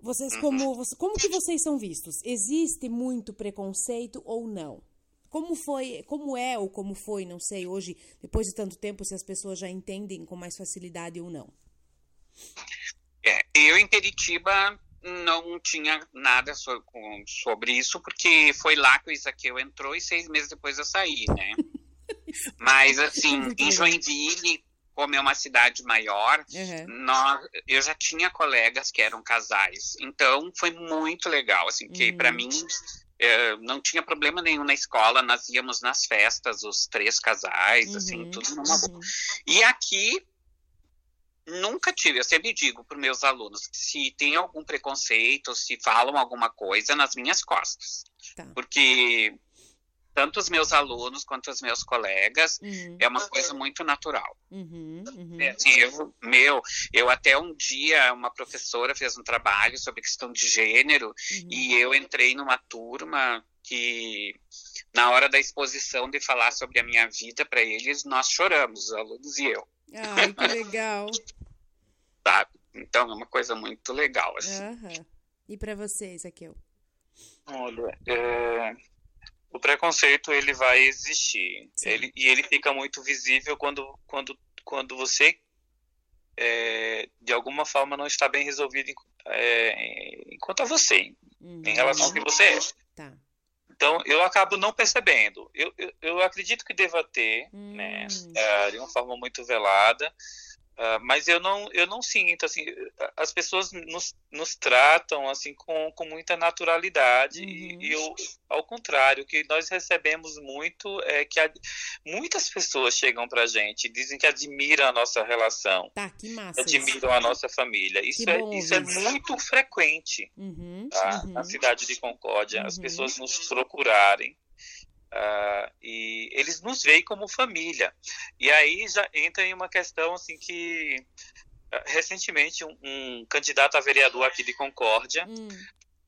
A: vocês como, você- como que vocês são vistos? Existe muito preconceito ou não? Como foi, como é ou como foi, não sei, hoje, depois de tanto tempo, se as pessoas já entendem com mais facilidade ou não.
D: É, eu em Peritiba não tinha nada so- com- sobre isso, porque foi lá que o Isaqueu entrou e seis meses depois eu saí, né? Mas, assim, em. Joinville, como é uma cidade maior,
A: Aham.
D: nós, eu já tinha colegas que eram casais. Então, foi muito legal, assim, que
A: Uhum.
D: para mim eh, não tinha problema nenhum na escola, nós íamos nas festas, os três casais, assim,
A: Uhum,
D: tudo numa boa. E aqui nunca tive, eu sempre digo para meus alunos, se tem algum preconceito, se falam alguma coisa nas minhas costas,
A: Tá.
D: porque tanto os meus alunos quanto os meus colegas
A: Uhum,
D: é uma coisa muito natural.
A: uhum, uhum.
D: É, assim, eu, meu, eu até um dia uma professora fez um trabalho sobre questão de gênero
A: uhum.
D: e eu entrei numa turma que na hora da exposição de falar sobre a minha vida para eles nós choramos, os alunos e eu,
A: Ai, que legal.
D: sabe? Então é uma coisa muito legal assim.
A: Aham. E pra vocês, Aquel?
C: Olha, é, o preconceito ele vai existir. Ele, e ele fica muito visível quando, quando, quando você, é, de alguma forma, não está bem resolvido em, é, enquanto a você,
A: Uhum.
C: em relação ao que você é.
A: Tá.
C: Então, eu acabo não percebendo. Eu, eu, eu acredito que deva ter, né,
A: Hum.
C: é, de uma forma muito velada, ah, mas eu não, eu não sinto, assim, as pessoas nos, nos tratam, assim, com, com muita naturalidade, e-
A: Uhum.
C: e, eu, ao contrário, o que nós recebemos muito é que a- muitas pessoas chegam pra gente e dizem que admiram a nossa relação,
A: Tá, que massa. isso.
C: admiram a nossa família. Isso,
A: Que
C: é,
A: bom
C: isso é muito frequente
A: Uhum,
C: tá?
A: uhum.
C: na cidade de Concórdia, as
A: Uhum.
C: pessoas nos procurarem ah, e eles nos veem como família. E aí já entra em uma questão assim que ah, recentemente um, um candidato a vereador aqui de Concórdia
A: Hum,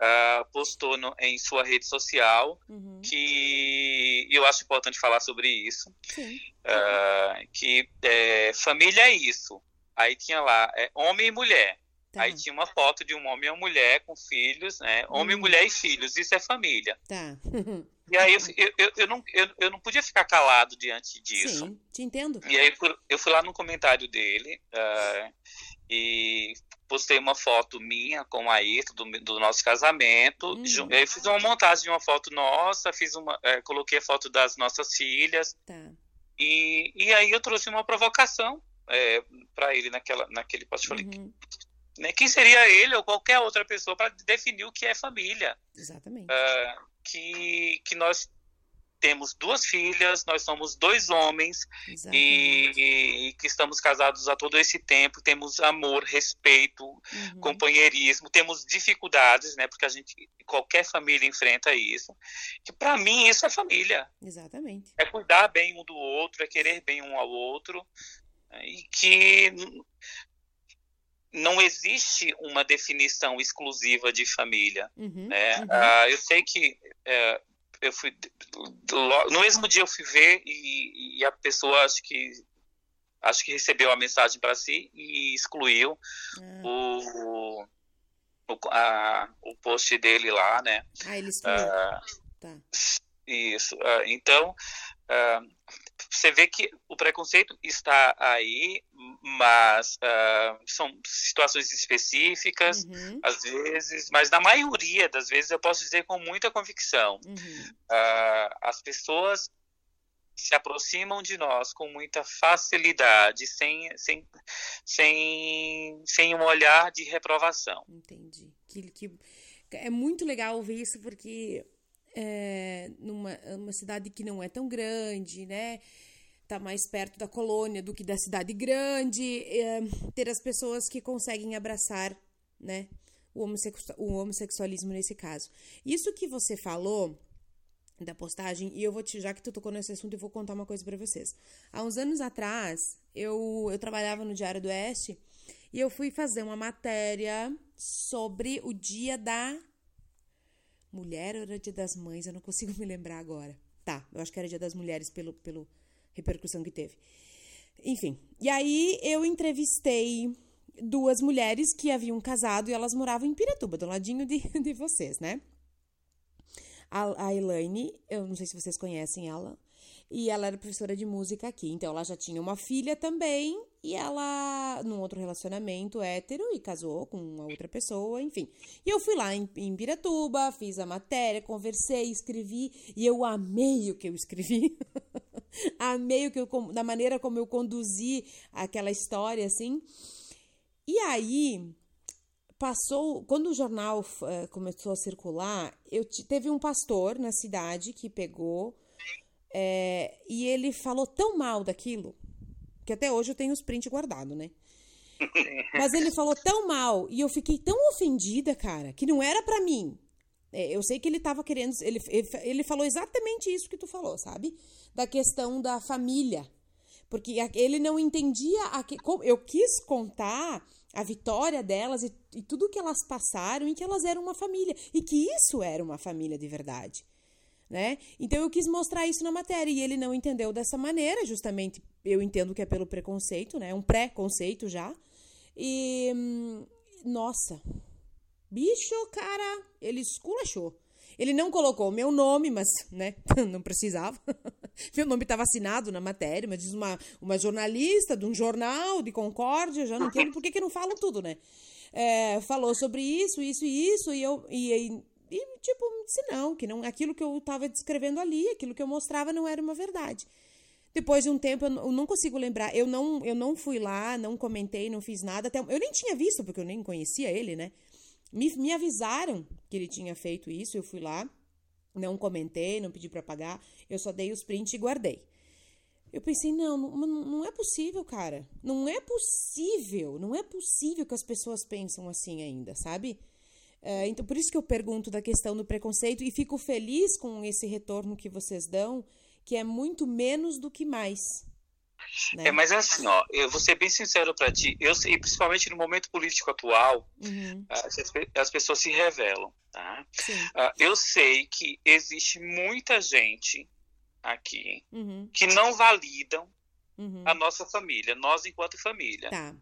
C: ah, postou no- em sua rede social
A: uhum.
C: que eu acho importante falar sobre isso ah, que é, família é isso. Aí tinha lá é, homem e mulher.
A: Tá,
C: Aí tinha uma foto de um homem e uma mulher com filhos, né? Homem,
A: Hum.
C: mulher e filhos. Isso é família.
A: tá.
C: E aí eu, eu, eu, não, eu, eu não podia ficar calado diante disso.
A: Sim, te entendo.
C: E aí eu fui, lá no comentário dele uh, e postei uma foto minha com a Ayrton do, do nosso casamento. Uhum. Eu fiz uma montagem de uma foto nossa, fiz uma, é, coloquei a foto das nossas filhas.
A: Tá.
C: E, e aí eu trouxe uma provocação é, para ele naquela, naquele post. Falei, uhum. né, quem seria ele ou qualquer outra pessoa para definir o que é família?
A: Exatamente.
C: Uh, que, que nós temos duas filhas, nós somos dois homens e, e, que estamos casados há todo esse tempo, temos amor, respeito, uhum. companheirismo, temos dificuldades, né? Porque a gente, qualquer família enfrenta isso. Que para mim isso é família.
A: Exatamente.
C: É cuidar bem um do outro, é querer bem um ao outro né, e que não existe uma definição exclusiva de família. Uhum, né? Uhum. Uh, eu sei que uh, eu fui no mesmo dia eu fui ver e, e a pessoa acho que acho que recebeu a mensagem para si e excluiu ah. o, o, a, o post dele lá, né?
A: Ah, ele excluiu. Uh, tá.
C: Isso. Então, você vê que o preconceito está aí, mas uh, são situações específicas, uhum. às vezes, mas na maioria das vezes eu posso dizer com muita convicção. Uhum. Uh, as pessoas se aproximam de nós com muita facilidade, sem, sem, sem, sem um olhar de reprovação.
A: Entendi. Que, que, é muito legal ouvir isso, porque é, numa uma cidade que não é tão grande, né? Tá mais perto da colônia do que da cidade grande, é, ter as pessoas que conseguem abraçar, né? O, homossexu o homossexualismo nesse caso. Isso que você falou da postagem, e eu vou te, já que tu tocou nesse assunto, eu vou contar uma coisa para vocês. Há uns anos atrás, eu, eu trabalhava no Diário do Oeste e eu fui fazer uma matéria sobre o dia da Mulher ou era Dia das Mães? Eu não consigo me lembrar agora. Tá, eu acho que era Dia das Mulheres pelo, pelo repercussão que teve. Enfim, e aí eu entrevistei duas mulheres que haviam casado e elas moravam em Piratuba, do ladinho de, de vocês, né? A, a Elaine, eu não sei se vocês conhecem ela, e ela era professora de música aqui. Então ela já tinha uma filha também e ela num outro relacionamento hétero e casou com uma outra pessoa, enfim. E eu fui lá em, em Piratuba, fiz a matéria, conversei, escrevi e eu amei o que eu escrevi. amei o que eu, da maneira como eu conduzi aquela história assim. E aí passou, quando o jornal uh, começou a circular, eu teve um pastor na cidade que pegou é, e ele falou tão mal daquilo, que até hoje eu tenho os prints guardados, né? Mas ele falou tão mal e eu fiquei tão ofendida, cara, que não era para mim. É, eu sei que ele tava querendo. Ele, ele, falou exatamente isso que tu falou, sabe? Da questão da família. Porque ele não entendia. A, eu quis contar a vitória delas e, e tudo que elas passaram e que elas eram uma família. E que isso era uma família de verdade né? Então eu quis mostrar isso na matéria e ele não entendeu dessa maneira, justamente eu entendo que é pelo preconceito, né? Um pré-conceito já. E hum, nossa, bicho, cara, ele esculachou. Ele não colocou o meu nome, mas, né, não precisava. meu nome estava assinado na matéria, mas diz uma, uma jornalista de um jornal de Concórdia, já não entendo por que, que não falam tudo, né? É, falou sobre isso, isso e isso, e eu e, e, tipo, disse não, que não, aquilo que eu estava descrevendo ali, aquilo que eu mostrava não era uma verdade. Depois de um tempo, eu não consigo lembrar. Eu não, eu não fui lá, não comentei, não fiz nada. Até, eu nem tinha visto, porque eu nem conhecia ele, né? Me, me avisaram que ele tinha feito isso. Eu fui lá, não comentei, não pedi para pagar. Eu só dei os prints e guardei. Eu pensei, não, não, não é possível, cara. Não é possível. Não é possível que as pessoas pensam assim ainda, sabe? É, então, por isso que eu pergunto da questão do preconceito e fico feliz com esse retorno que vocês dão, que é muito menos do que mais.
C: Né? É, mas é assim, ó, eu vou ser bem sincero para ti, eu sei, principalmente no momento político atual, uhum. as, as, pessoas se revelam, tá? Uh, eu sei que existe muita gente aqui
A: uhum.
C: que não validam uhum. a nossa família, nós enquanto família.
A: Tá.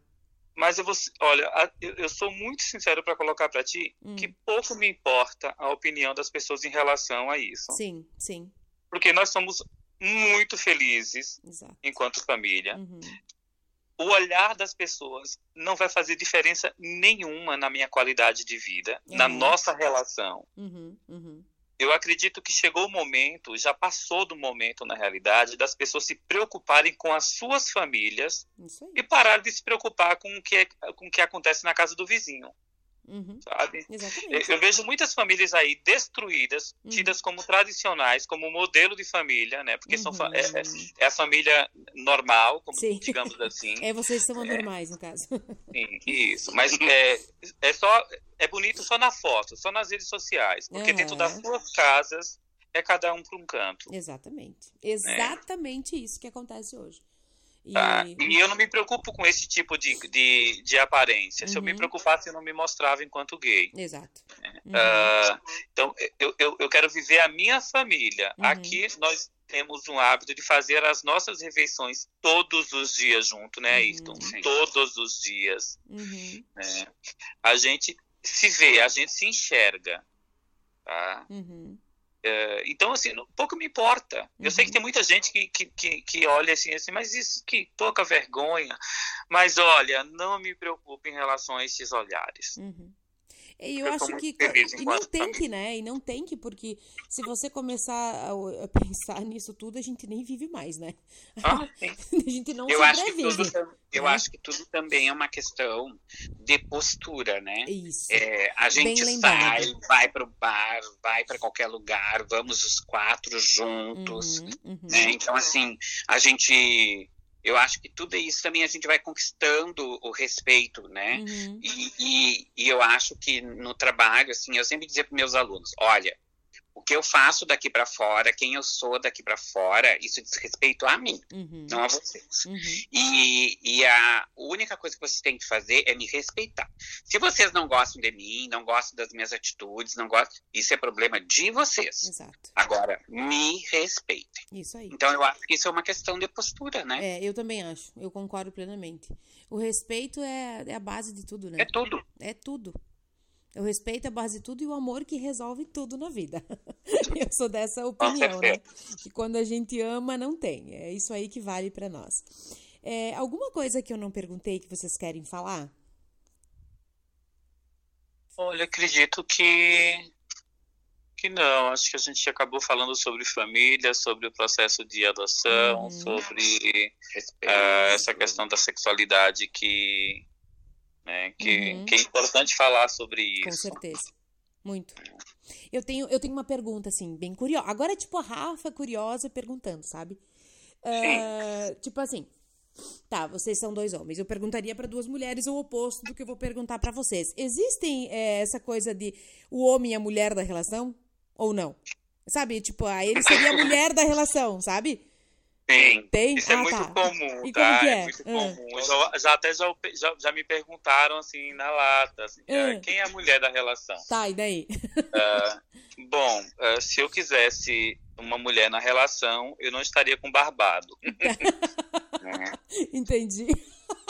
C: Mas eu vou, olha, eu, sou muito sincero para colocar para ti
A: Hum.
C: que pouco me importa a opinião das pessoas em relação a isso,
A: Sim, sim,
C: porque nós somos muito felizes
A: exato.
C: enquanto família.
A: Uhum.
C: O olhar das pessoas não vai fazer diferença nenhuma na minha qualidade de vida, na
A: Uhum.
C: nossa relação.
A: Uhum, uhum.
C: Eu acredito que chegou o momento, já passou do momento na realidade, das pessoas se preocuparem com as suas famílias e parar de se preocupar com o que, é- com o que acontece na casa do vizinho,
A: Uhum.
C: sabe?
A: Exatamente.
C: Eu vejo muitas famílias aí destruídas,
A: Uhum.
C: tidas como tradicionais, como modelo de família, né? Porque são, fa-
A: Uhum.
C: é, é- é a família normal, como digamos assim.
A: É, vocês são anormais, no caso.
C: Sim, isso. Mas é, é só é bonito só na foto, só nas redes sociais, porque dentro das suas casas é cada um para um canto.
A: Exatamente. Exatamente isso que acontece hoje. E...
C: Tá? E eu não me preocupo com esse tipo de, de, de aparência. Se eu me
A: Uhum.
C: preocupasse, eu não me mostrava enquanto gay.
A: Exato. Uhum.
C: Ah, então, eu, eu, eu quero viver a minha família.
A: Uhum.
C: Aqui nós temos um hábito de fazer as nossas refeições todos os dias junto, né,
A: Uhum.
C: Ayrton? Todos os dias.
A: Uhum.
C: né? A gente se vê, a gente se enxerga. Tá?
A: Uhum.
C: É, então, assim, pouco me importa. Eu sei que
A: Uhum.
C: tem muita gente que, que, que, que olha assim, assim, mas isso que pouca vergonha. Mas olha, não me preocupe em relação a esses olhares.
A: Uhum. E eu
C: Eu
A: acho que. E não tem que, né? E não tem que, porque se você começar a, pensar nisso tudo, a gente nem vive mais, né?
C: Ah.
A: A gente não
D: Eu acho, que tudo, eu
A: né?
D: acho que tudo também é uma questão de postura, né?
A: Isso.
D: É, a gente sai, vai pro bar, vai para qualquer lugar, vamos os quatro juntos,
A: Uhum, uhum.
D: né? Então, assim, a gente. Eu acho que tudo isso também a gente vai conquistando o respeito, né?
A: Uhum.
D: E, e, e eu acho que no trabalho, assim, eu sempre dizia para meus alunos: olha, o que eu faço daqui para fora, quem eu sou daqui para fora, isso diz respeito a mim,
A: Uhum.
D: não a vocês.
A: Uhum.
D: E, e a única coisa que vocês têm que fazer é me respeitar. Se vocês não gostam de mim, não gostam das minhas atitudes, não gostam, isso é problema de vocês.
A: Exato.
D: Agora, me respeitem.
A: Isso aí.
D: Então, eu acho que isso é uma questão de postura, né?
A: É, eu também acho. Eu concordo plenamente. O respeito é, é a base de tudo, né?
D: É tudo.
A: É tudo. O respeito é a base de tudo e o amor que resolve tudo na vida. Eu sou dessa opinião, né? Que quando a gente ama, não tem. É isso aí que vale pra nós. É, alguma coisa que eu não perguntei que vocês querem falar?
C: Olha, acredito que que não. Acho que a gente acabou falando sobre família, sobre o processo de adoção,
A: Uhum.
C: sobre ah, essa questão da sexualidade que né, que,
A: Uhum.
C: que é importante falar sobre
A: Com
C: isso.
A: certeza. Muito. Eu tenho, eu tenho uma pergunta, assim, bem curiosa. Agora é tipo a Rafa curiosa perguntando, sabe? Ah, tipo assim. Tá, vocês são dois homens. Eu perguntaria pra duas mulheres o oposto do que eu vou perguntar pra vocês. Existem é, essa coisa de o homem e a mulher da relação? Ou não? Sabe, tipo, ah, ele seria a mulher da relação, sabe?
C: Sim,
A: Tem?
C: isso é
A: Ah,
C: muito
A: tá.
C: comum,
A: E
C: tá?
A: como que é?
C: muito
A: Ah.
C: comum. Eu Já, já até já, já, já me perguntaram assim na lata, assim,
A: Ah.
C: ah, quem é a mulher da relação?
A: Tá, e daí?
C: Ah, bom, ah, se eu quisesse uma mulher na relação, eu não estaria com barbado. né?
A: Entendi.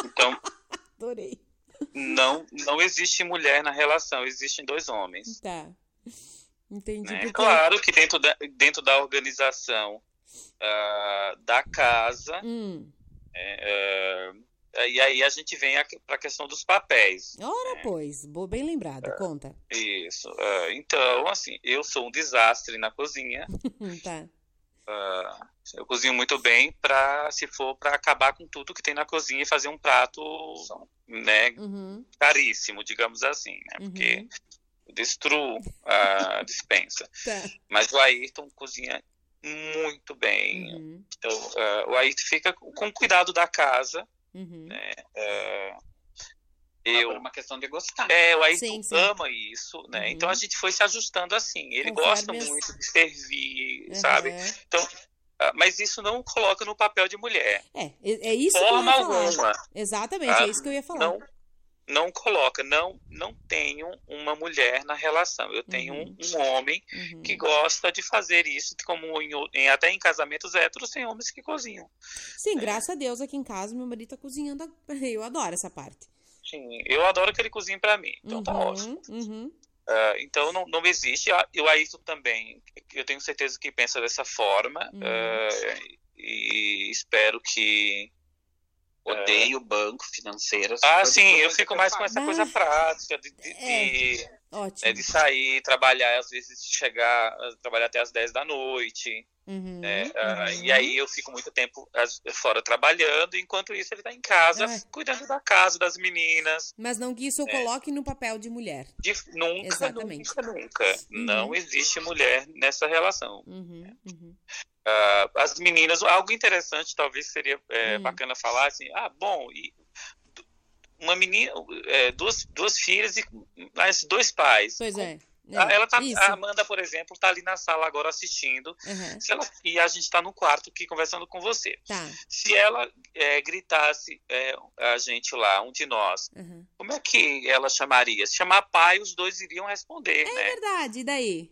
C: Então,
A: Adorei.
C: não, não existe mulher na relação, existem dois homens.
A: Tá. Entendi.
C: né?
A: porque-
C: Claro que dentro da, dentro da organização ah, da casa,
A: Hum.
C: é, ah, e aí a gente vem para a questão dos papéis.
A: Ora, pois, bo- bem lembrado, conta.
C: Isso. ah, então, assim, eu sou um desastre na cozinha.
A: Tá.
C: Ah, eu cozinho muito bem para se for para acabar com tudo que tem na cozinha e fazer um prato, né,
A: Uhum,
C: caríssimo, digamos assim, né? Porque
A: Uhum.
C: eu destruo a dispensa.
A: tá.
C: Mas o Ayrton cozinha muito bem.
A: Uhum,
C: Então, ah, o Ayrton fica com cuidado da casa.
A: uhum.
C: ah,
D: Eu... É uma questão de gostar.
C: É, o Ayrton
A: Sim, sim.
C: ama isso, né?
A: Uhum.
C: Então a gente foi se ajustando assim. Ele
A: Conforme
C: gosta
A: as-
C: muito de servir, sabe?
A: Aham.
C: Então, ah, mas isso não coloca no papel de mulher.
A: É, é é isso que eu
C: Forma
A: ia falar.
C: alguma.
A: Exatamente,
C: Ah,
A: é isso que eu ia falar.
C: Não, não coloca. Não, não tenho uma mulher na relação. Eu tenho
A: Uhum.
C: um, um homem
A: Uhum.
C: que gosta de fazer isso, como em, em- até em casamentos héteros tem homens que cozinham.
A: Sim, graças a Deus aqui em casa meu marido tá cozinhando. Eu adoro essa parte.
C: sim, eu adoro que ele cozinhe para mim, então
A: uhum,
C: tá ótimo. Uh, então não, não existe. E o Ayrton também, eu tenho certeza que pensa dessa forma uh, e espero que.
D: Odeio banco financeiro.
C: Ah, sim,
D: coisas
C: eu fico mais com essa coisa prática de, de,
A: É.
C: de,
A: Ótimo.
C: né, de sair, trabalhar, às vezes chegar, uh, trabalhar até as 10 da noite.
A: Uhum,
C: né? Ah,
A: uhum.
C: E aí eu fico muito tempo fora trabalhando, enquanto isso ele tá em casa,
A: É.
C: cuidando da casa, das meninas.
A: Mas não que isso eu coloque no papel de mulher.
C: De- nunca,
A: Exatamente.
C: nunca, nunca.
A: Uhum.
C: Não existe mulher nessa relação. Ah, as meninas, algo interessante talvez seria é,
A: Hum.
C: bacana falar assim, ah, bom, e uma menina, é, duas, duas filhas e mais dois pais.
A: Pois é.
C: Ah,
A: É,
C: Ela tá,
A: Isso.
C: a Amanda, por exemplo, tá ali na sala agora assistindo.
A: Uhum.
C: Se ela, e a gente tá no quarto aqui conversando com você.
A: Tá.
C: Se ela é, gritasse é, a gente lá, um de nós,
A: Uhum.
C: como é que ela chamaria? Se chamar pai, os dois iriam responder,
A: É
C: né?
A: verdade, e daí?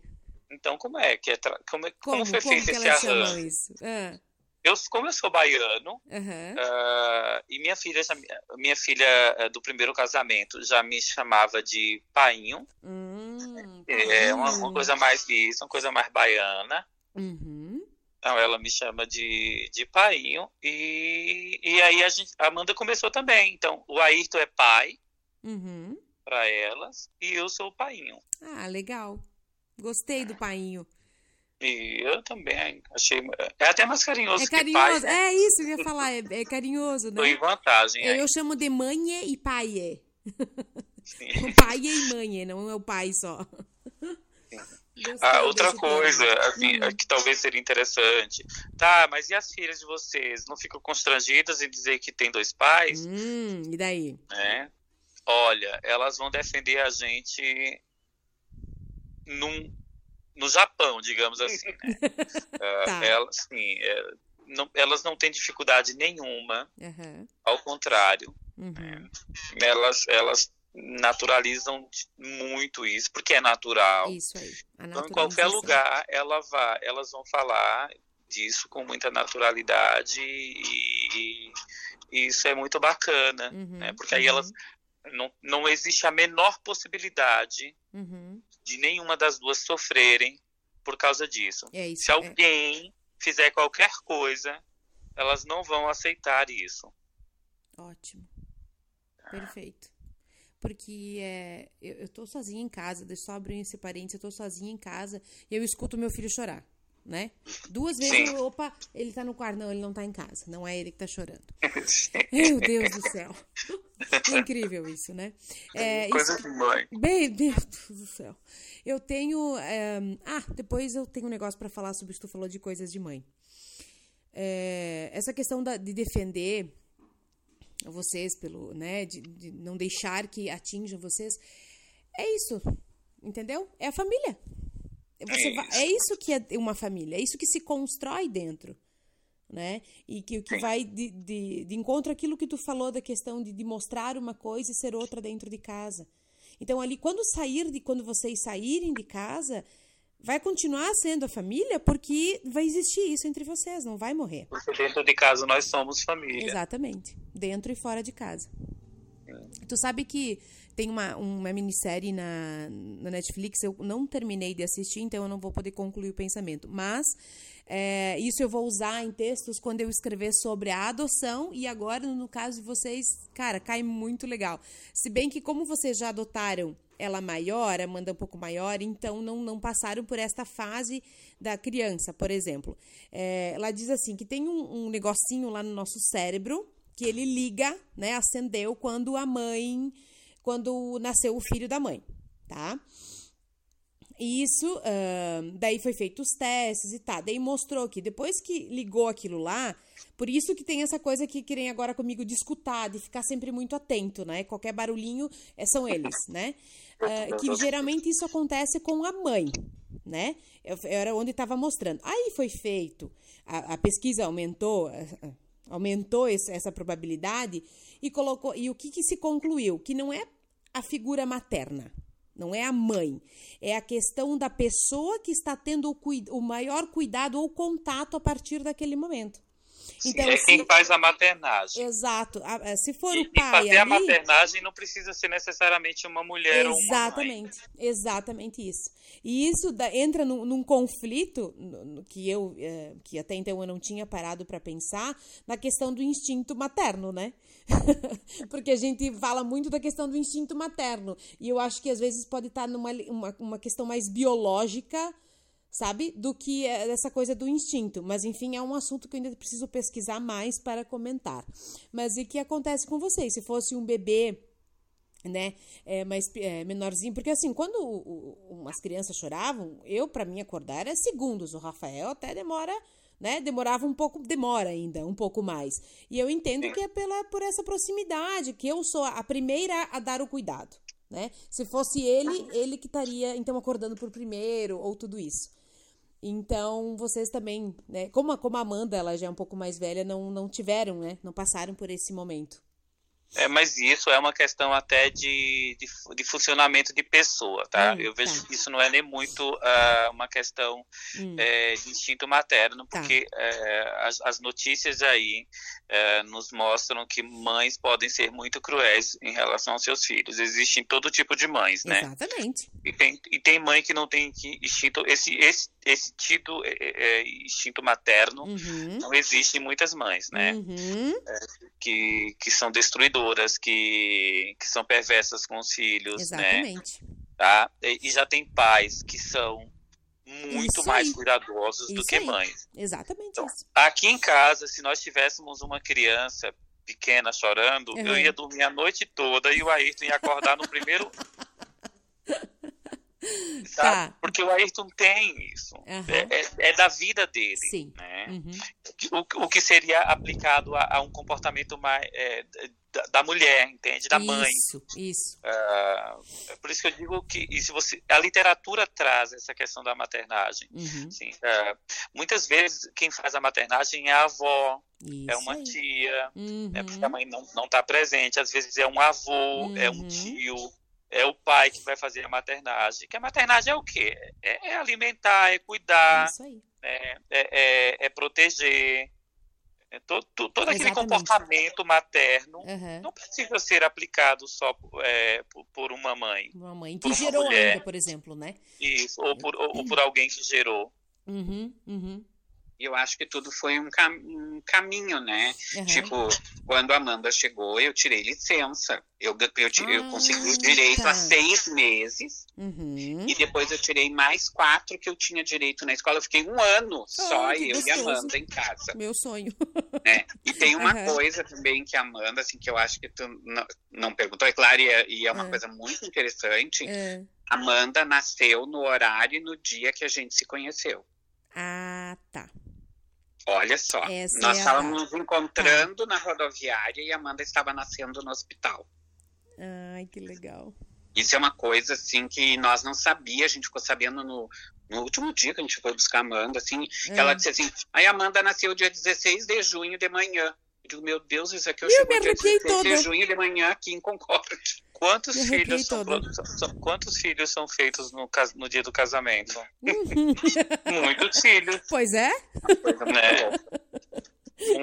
C: Então, como é que é, tra- como, é- como
A: Como,
C: foi
A: como
C: feito esse arranjo?
A: isso? Ah,
C: Eu, como eu sou baiano,
A: aham.
C: ah, e minha filha, já, minha filha ah, do primeiro casamento já me chamava de painho,
A: Hum,
C: é uma, uma
A: hum.
C: coisa mais isso, uma coisa mais baiana.
A: Uhum.
C: Então ela me chama de, de painho e, e aí a gente, a Amanda começou também. Então o Ayrton é pai
A: Uhum.
C: para elas e eu sou o painho.
A: Ah, legal. Gostei do painho.
C: E eu também achei. É até mais carinhoso
A: É
C: que pai.
A: carinhoso.
C: Né?
A: É isso que eu ia falar. É, é carinhoso,
C: Tô em
A: né?
C: vantagem
A: Eu,
C: aí.
A: eu chamo de mãe e pai.
C: Sim.
A: O pai e mãe, não é o pai só.
C: Ah, outra coisa, assim,
A: Hum.
C: que talvez seria interessante. Tá, mas e as filhas de vocês? Não ficam constrangidas em dizer que tem dois pais?
A: Hum, e daí?
C: né? Olha, elas vão defender a gente num, no Japão, digamos assim. Né? Ah,
A: Tá.
C: elas, sim, é, não, elas não têm dificuldade nenhuma,
A: Aham.
C: ao contrário.
A: Uhum.
C: Elas, elas naturalizam muito isso, porque é natural.
A: Isso aí.
C: Então, em qualquer lugar, ela vai, elas vão falar disso com muita naturalidade e, e isso é muito bacana,
A: Uhum,
C: né? Porque aí
A: uhum,
C: elas não, não existe a menor possibilidade
A: uhum.
C: De nenhuma das duas sofrerem por causa disso.
A: É isso.
C: Se
A: é.
C: alguém fizer qualquer coisa, elas não vão aceitar isso.
A: Ótimo. Perfeito. Porque é, eu, eu tô sozinha em casa, deixa eu só abrir esse parênteses, eu tô sozinha em casa e eu escuto meu filho chorar, né? Duas vezes,
C: Sim.
A: eu, opa, ele tá no quarto, não, ele não tá em casa, não é ele que tá chorando. Meu Deus do céu. Incrível isso, né? É,
C: Coisa
A: isso-
C: de mãe.
A: Bem, Deus do céu. Eu tenho. é, Ah, depois eu tenho um negócio pra falar sobre isso. Tu falou de coisas de mãe. É, essa questão da- de defender vocês pelo, né, de, de não deixar que atinjam vocês, é isso, entendeu? É a família. Você
C: É isso.
A: é isso que é uma família, é isso que se constrói dentro, né? E que o que
C: Sim.
A: vai de, de, de encontro àquilo que tu falou da questão de, de mostrar uma coisa e ser outra dentro de casa. Então ali quando sair de quando vocês saírem de casa, vai continuar sendo a família porque vai existir isso entre vocês, não vai morrer.
C: Porque dentro de casa nós somos família.
A: Exatamente. Dentro e fora de casa. Tu sabe que tem uma, uma minissérie na, na Netflix, eu não terminei de assistir, então eu não vou poder concluir o pensamento. Mas é, isso eu vou usar em textos quando eu escrever sobre a adoção e agora, no caso de vocês, cara, cai muito legal. Se bem que como vocês já adotaram ela maior, a Amanda um pouco maior, então não, não passaram por esta fase da criança, por exemplo. É, ela diz assim que tem um, um negocinho lá no nosso cérebro que ele liga, né, acendeu quando a mãe, quando nasceu o filho da mãe, tá? Isso, ahn, daí foi feito os testes e tá, daí mostrou que depois que ligou aquilo lá, por isso que tem essa coisa que querem agora comigo de escutar, de ficar sempre muito atento, né? Qualquer barulhinho é, são eles, né? Ah, que geralmente isso acontece com a mãe, né? Eu- Era onde estava mostrando. Aí foi feito, a, a pesquisa aumentou, aumentou esse- essa probabilidade e colocou. E o que, que se concluiu? Que não é a figura materna, não é a mãe, é a questão da pessoa que está tendo o, o maior cuidado ou contato a partir daquele momento.
C: Então, é quem faz a maternagem.
A: Exato. É, se for
C: e,
A: o pai.
C: E fazer
A: ali,
C: a maternagem não precisa ser necessariamente uma mulher
A: exatamente,
C: ou uma mãe.
A: Exatamente isso. E isso da, entra num, num conflito no, no, que eu, é, que até então eu não tinha parado para pensar, na questão do instinto materno, né? Porque a gente fala muito da questão do instinto materno. E eu acho que às vezes pode estar numa uma, uma questão mais biológica sabe? Do que essa coisa do instinto. Mas, enfim, é um assunto que eu ainda preciso pesquisar mais para comentar. Mas e que acontece com vocês? Se fosse um bebê né, é, mais é, menorzinho, porque assim, quando o, o, umas crianças choravam, eu para mim acordar era segundos, o Rafael até demora, né, demorava um pouco, demora ainda um pouco mais. E eu entendo que é pela por essa proximidade, que eu sou a primeira a dar o cuidado, né? Se fosse ele, ele que estaria então acordando por primeiro ou tudo isso. Então, vocês também, né? Como a, como a Amanda, ela já é um pouco mais velha, não, não tiveram, né? Não passaram por esse momento.
C: É, mas isso é uma questão até de, de, de funcionamento de pessoa, tá? Hum, eu vejo tá. que isso não é nem muito uh, uma questão hum. é, de instinto materno, tá. porque tá. é, as, as, notícias aí é, nos mostram que mães podem ser muito cruéis em relação aos seus filhos. Existem todo tipo de mães, né?
A: Exatamente.
C: E tem, e tem mãe que não tem instinto, esse, esse, esse tipo, é, é, instinto materno, uhum. não existe em muitas mães, né? Uhum. que, que são destruidoras que, que são perversas com os filhos,
A: né? Exatamente.
C: né? Tá? E, e já tem pais que são muito mais cuidadosos isso do que aí. mães.
A: Exatamente então, isso.
C: Aqui em casa, se nós tivéssemos uma criança pequena chorando, uhum. eu ia dormir a noite toda e o Ayrton ia acordar no primeiro Tá. Porque o Ayrton tem isso. Uhum. É, é, é, da vida dele. Sim. Né? Uhum. O, o que seria aplicado a, a um comportamento mais é, da, da, mulher, entende? Da
A: isso,
C: mãe.
A: Isso, isso.
C: Uh, por isso que eu digo que se você, a literatura traz essa questão da maternagem. Uhum. Assim, uh, muitas vezes quem faz a maternagem é a avó, isso é uma aí. tia, né, porque a uhum. mãe não está presente. Às vezes é um avô, é um uhum. tio é o pai que vai fazer a maternagem. Que a maternagem é o quê? É, é alimentar, é cuidar, é, é, é, é, proteger. É todo, todo aquele comportamento materno uhum. não precisa ser aplicado só é, por, por, uma mãe.
A: Uma mãe que gerou mulher. ainda, por exemplo, né?
C: Isso, ou por, ou, ou por alguém que gerou.
A: Uhum, uhum
D: eu acho que tudo foi um, cam um caminho, né? Uhum. Tipo, quando a Amanda chegou, eu tirei licença. Eu, eu, eu, eu consegui o direito tá. a seis meses. Uhum. E depois eu tirei mais quatro que eu tinha direito na escola. Eu fiquei um ano só, eu gostoso. e a Amanda em casa.
A: Meu sonho.
D: Né? E tem uma uhum. coisa também que a Amanda, assim, que eu acho que tu não, não perguntou, é claro, e é, é uma é. coisa muito interessante. É. Amanda nasceu no horário e no dia que a gente se conheceu.
A: Ah, tá.
D: Olha só, Essa nós é estávamos nos encontrando tá. na rodoviária e a Amanda estava nascendo no hospital.
A: Ai, que legal.
D: Isso é uma coisa, assim, que nós não sabíamos, a gente ficou sabendo no, no último dia que a gente foi buscar a Amanda, assim, que ela é. disse assim, aí a Amanda nasceu dia 16 de junho de manhã. Eu digo, meu Deus, isso aqui eu, eu chego dia 16 toda. de junho de manhã aqui em Concórdia.
C: Quantos filhos são, são, quantos filhos são feitos no, no dia do casamento? Muitos filhos.
A: Pois é?
C: Né?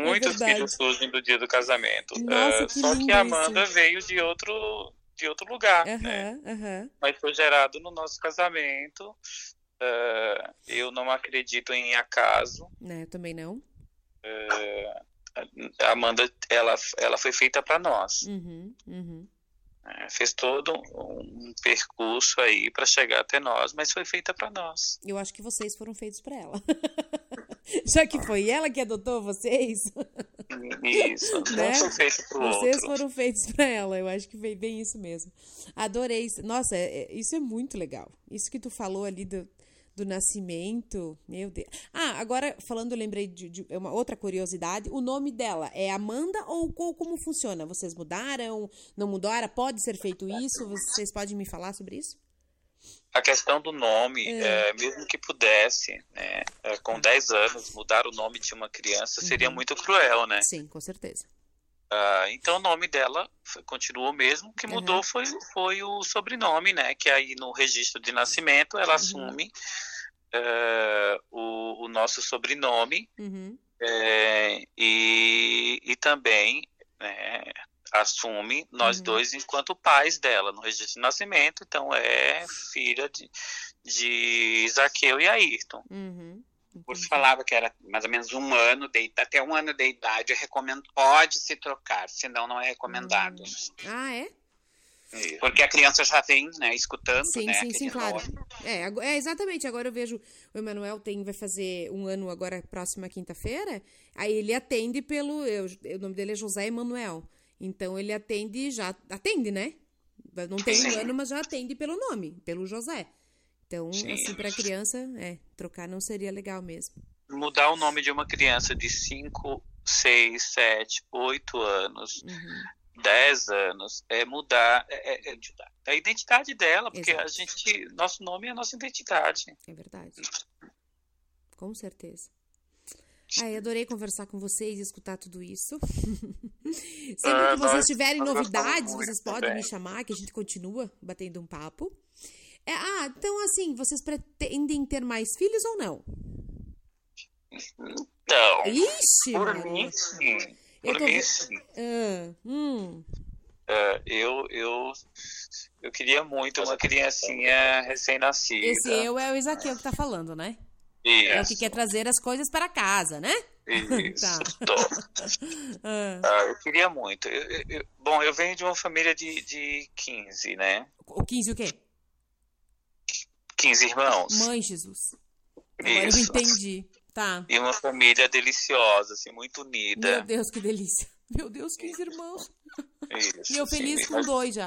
C: Muitos é filhos surgem do dia do casamento. Nossa, uh, que só que a Amanda isso. veio de outro, de outro lugar. Uhum, né? uhum. Mas foi gerado no nosso casamento. Uh, eu não acredito em acaso.
A: Né, também não.
C: Uh, a Amanda, ela, ela foi feita para nós.
A: Uhum, uhum.
C: É, fez todo um percurso aí para chegar até nós, mas foi feita para nós.
A: Eu acho que vocês foram feitos para ela. Já que foi ela que adotou vocês.
C: Isso, né? foi feito para
A: Vocês outro. foram feitos para ela, eu acho que foi bem isso mesmo. Adorei. Nossa, é, é, isso é muito legal. Isso que tu falou ali do, do nascimento. Meu Deus. Ah, agora falando, lembrei de, de, uma outra curiosidade. O nome dela é Amanda ou, ou, como funciona? Vocês mudaram? Não mudaram? Pode ser feito isso? Vocês podem me falar sobre isso?
C: A questão do nome, é. É, mesmo que pudesse, né, é, com 10 anos, mudar o nome de uma criança seria uhum. muito cruel, né?
A: Sim, com certeza.
C: Uh, então o nome dela continuou mesmo, o que mudou uhum. foi, foi o sobrenome, né? Que aí no registro de nascimento ela uhum. assume uh, o, o, nosso sobrenome
A: uhum.
C: é, e, e também né, assume nós uhum. dois enquanto pais dela no registro de nascimento, então é filha de, de Zaqueu e Ayrton.
A: Uhum.
D: Por falava que era mais ou menos um ano, de, até um ano de idade, recomendo, pode se trocar, senão não é recomendado.
A: Uhum. Ah, é?
D: Porque a criança já vem, né, escutando,
A: sim,
D: né?
A: Sim, sim, claro. É, é, exatamente. Agora eu vejo o Emanuel tem, vai fazer um ano agora, próxima quinta-feira. Aí ele atende pelo. Eu, o nome dele é José Emanuel. Então ele atende, já atende, né? Não tem um ano, mas já atende pelo nome, pelo José. Então, Sim. assim, para criança, é, trocar não seria legal mesmo.
C: Mudar o nome de uma criança de 5, 6, 7, 8 anos, uhum. 10 anos, é mudar é, é, é, a identidade dela, porque Exato. a gente, nosso nome é a nossa identidade.
A: É verdade. Com certeza. Ai, adorei conversar com vocês e escutar tudo isso. Sempre ah, que vocês tiverem novidades, vocês podem me chamar, que a gente continua batendo um papo. É, ah, então assim, vocês pretendem ter mais filhos ou não?
C: Não.
A: Ixi,
C: por mano. mim, sim. Por eu tô... mim, sim.
A: Ah, hum.
C: Uh, eu, eu, eu queria muito uma criancinha recém-nascida.
A: Esse eu é o Isaqueu que tá falando, né? Isso. É o que quer trazer as coisas para casa, né?
C: Isso. tá. ah. Ah, eu queria muito. Eu, eu, bom, eu venho de uma família de, de 15, né?
A: O 15 o quê?
C: 15 irmãos.
A: Mãe, Jesus. Agora Isso. eu entendi. Tá.
C: E uma família deliciosa, assim, muito unida.
A: Meu Deus, que delícia. Meu Deus, 15 irmãos. Isso, e eu feliz sim, com mas... dois já.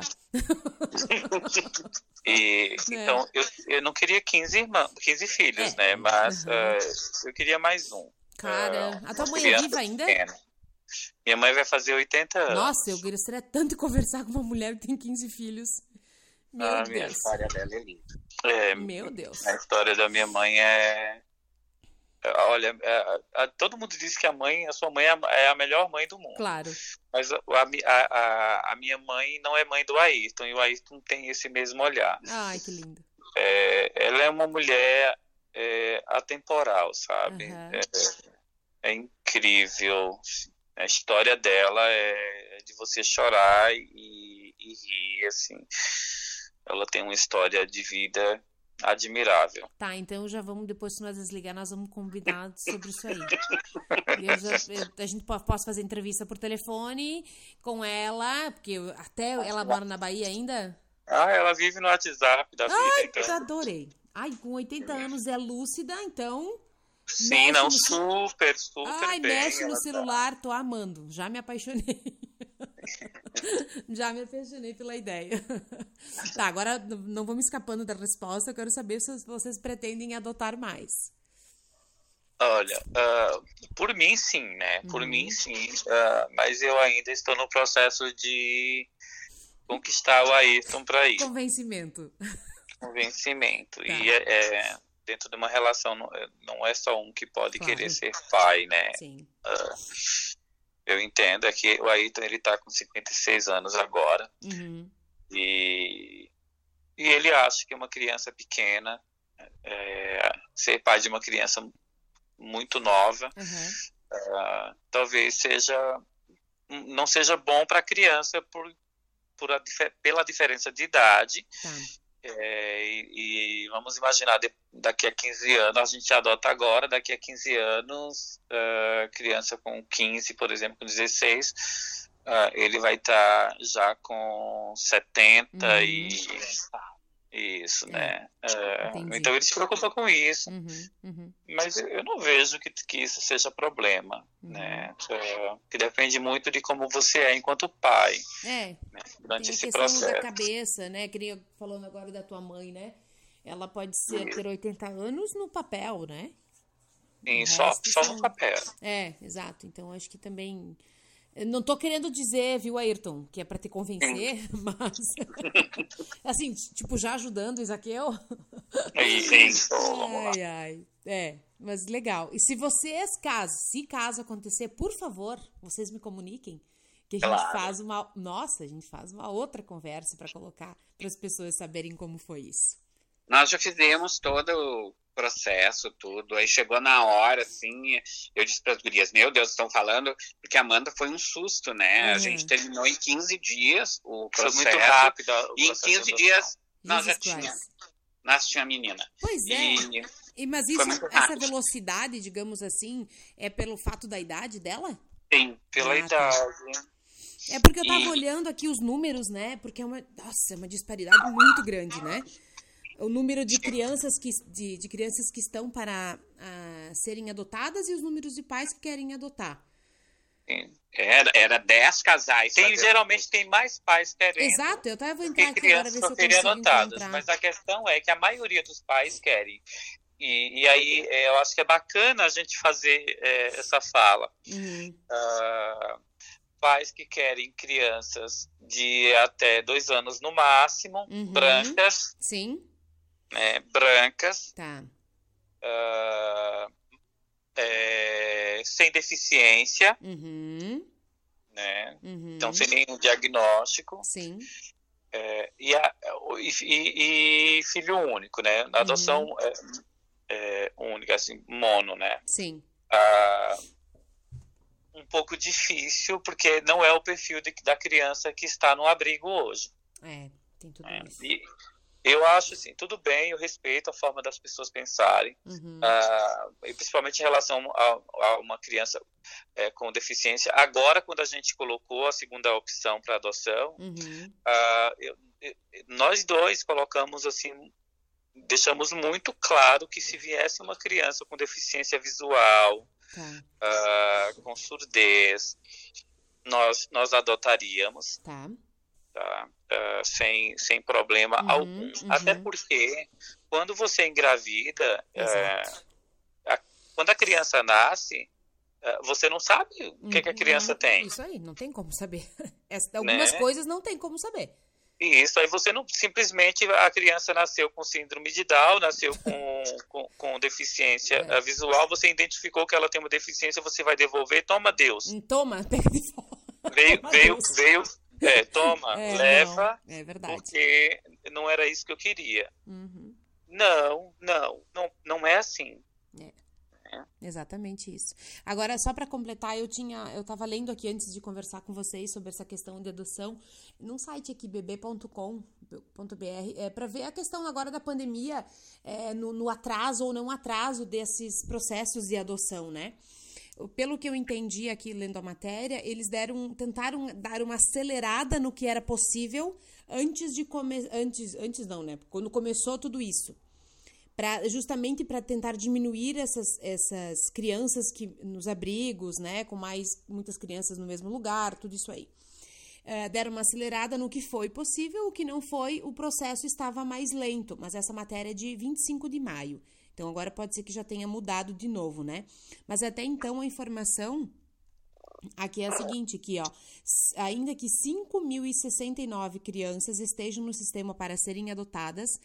C: e, é. Então, eu, eu não queria 15 irmãos, 15 filhos, é. né? Mas uhum. uh, eu queria mais um.
A: Cara, uh, a tua mãe é viva ainda? Pequena.
C: Minha mãe vai fazer 80 anos.
A: Nossa, eu gostaria tanto de conversar com uma mulher que tem 15 filhos. Meu
C: ah,
A: Deus.
C: minha história dela é linda.
A: É, Meu Deus.
C: A história da minha mãe é Olha, é, é, todo mundo diz que a mãe, a sua mãe é a, é a melhor mãe do mundo.
A: Claro.
C: Mas a, a, a, minha mãe não é mãe do Ayrton, e o Ayrton tem esse mesmo olhar.
A: Ai, que lindo.
C: É, ela é uma mulher é, atemporal, sabe?
A: Uhum.
C: É, incrível. A história dela é de você chorar e, e rir, assim. Ela tem uma história de vida admirável.
A: Tá, então já vamos, depois que nós desligar, nós vamos convidar sobre isso aí. Já, eu, a gente pode fazer entrevista por telefone com ela, porque até ela mora na Bahia ainda.
C: Ah, ela vive no WhatsApp da vida.
A: Ai, então. adorei. Ai, com 80 anos é lúcida, então.
C: Sim, não, no... super, super.
A: Ai,
C: bem,
A: mexe no tá. celular, tá... tô amando. Já me apaixonei. Já me apaixonei pela ideia. Tá, agora não vou me escapando da resposta. Eu quero saber se vocês pretendem adotar mais.
C: Olha, uh, por mim sim, né? Por uhum. mim sim. Uh, mas eu ainda estou no processo de conquistar o Ayrton para ir.
A: Convencimento.
C: Convencimento. Tá. E é, é, dentro de uma relação não, não é só um que pode claro. querer ser pai, né?
A: Sim.
C: Uh, eu entendo é que o Ayrton ele tá com 56 anos agora
A: uhum.
C: e, e ele acha que uma criança pequena é, ser pai de uma criança muito nova
A: uhum.
C: uh, talvez seja não seja bom para a criança por, por a, pela diferença de idade
A: tá.
C: É, e, e, vamos imaginar, de, daqui a 15 anos, a gente adota agora, daqui a 15 anos, uh, criança com 15, por exemplo, com 16, uh, ele vai estar tá já com 70 uhum. e isso, é. né? É, então ele se preocupa com isso.
A: Uhum, uhum.
C: Mas eu não vejo que, que isso seja problema, uhum. né? É, que depende muito de como você é enquanto pai.
A: É.
C: Né? Durante
A: Tem
C: esse
A: processo. da cabeça, né? Queria falando agora da tua mãe, né? Ela pode ser ter 80 anos no papel, né?
C: Sim, só, só no papel.
A: É, exato. Então acho que também não tô querendo dizer, viu, Ayrton, que é para te convencer, mas. assim, tipo, já ajudando o Isaqueu.
C: Isso.
A: ai, ai. É, mas legal. E se vocês, caso, se caso acontecer, por favor, vocês me comuniquem. Que a gente claro. faz uma. Nossa, a gente faz uma outra conversa para colocar para as pessoas saberem como foi isso.
D: Nós já fizemos todo processo, tudo. Aí chegou na hora, assim, eu disse para as gurias, meu Deus, estão falando, porque a Amanda foi um susto, né? Uhum. A gente terminou em 15 dias o processo. Foi muito rápido. E em 15 dias nós já tinha, nós tinha menina.
A: Pois é. E, e mas isso, essa velocidade, digamos assim, é pelo fato da idade dela?
C: Sim, pela ah, tá. idade.
A: É porque eu tava e... olhando aqui os números, né? Porque é uma, nossa, é uma disparidade muito grande, né? O número de crianças que, de, de crianças que estão para uh, serem adotadas e os números de pais que querem adotar.
D: Era, era 10 casais.
C: Tem, geralmente tem mais pais querendo.
A: Exato, eu tava entrar aqui agora ver se eu consigo encontrar.
C: Mas a questão é que a maioria dos pais querem. E, e aí é, eu acho que é bacana a gente fazer é, essa fala.
A: Uhum.
C: Uh, pais que querem crianças de até dois anos no máximo,
A: uhum.
C: brancas.
A: Sim.
C: Né, brancas.
A: Tá.
C: Uh, é, sem deficiência.
A: Uhum.
C: Né?
A: Uhum.
C: Então, sem nenhum diagnóstico.
A: Sim.
C: É, e, a, e, e, filho único, né? Na adoção
A: Uhum.
C: é, é, única, assim, mono, né?
A: Sim.
C: Ah, um pouco difícil, porque não é o perfil de- da criança que está no abrigo hoje.
A: É, tem tudo
C: né?
A: isso.
C: E eu acho assim, tudo bem, eu respeito a forma das pessoas pensarem,
A: Uhum.
C: ah, e principalmente em relação a, a uma criança eh, com deficiência. Agora, quando a gente colocou a segunda opção para adoção,
A: Uhum.
C: ah, eu- eu- nós dois colocamos assim, deixamos muito claro que se viesse uma criança com deficiência visual,
A: Tá,
C: ah, com surdez, nós, nós adotaríamos,
A: tá.
C: Tá? Ah, sem, sem problema
A: Uhum,
C: algum.
A: uhum.
C: Até porque, quando você engravida, eh, a- quando a criança nasce, eh, você não sabe o que, que a
A: Uhum.
C: criança tem.
A: Isso aí, não tem como saber. Essa- Algumas
C: Né?
A: coisas não tem como saber.
C: E isso aí você não simplesmente a criança nasceu com síndrome de Down, nasceu com, com, com deficiência
A: É.
C: eh, visual, você identificou que ela tem uma deficiência, você vai devolver, toma Deus.
A: Hum, Toma, pega de.
C: Veio,
A: Toma
C: veio,
A: Deus.
C: veio, é, toma,
A: É,
C: leva,
A: não, é verdade.
C: porque não era isso que eu queria.
A: Uhum.
C: Não, não, não, não é assim.
A: Exatamente isso. Agora, só para completar, eu tinha, eu estava lendo aqui antes de conversar com vocês sobre essa questão de adoção, num site aqui bebê.com.br, é para ver a questão agora da pandemia, é, no, no atraso ou não atraso desses processos de adoção, né? Pelo que eu entendi aqui lendo a matéria, eles deram, tentaram dar uma acelerada no que era possível antes de começar, antes, antes não, né? Quando começou tudo isso pra, justamente para tentar diminuir essas, essas crianças que nos abrigos, né, com mais muitas crianças no mesmo lugar, tudo isso aí. Eh, deram uma acelerada no que foi possível, o que não foi, o processo estava mais lento, mas essa matéria é de 25 de maio. Então agora pode ser que já tenha mudado de novo, né? Mas até então a informação Aqui é a seguinte, aqui, ó. Ainda que 5.069 crianças estejam no sistema para serem adotadas,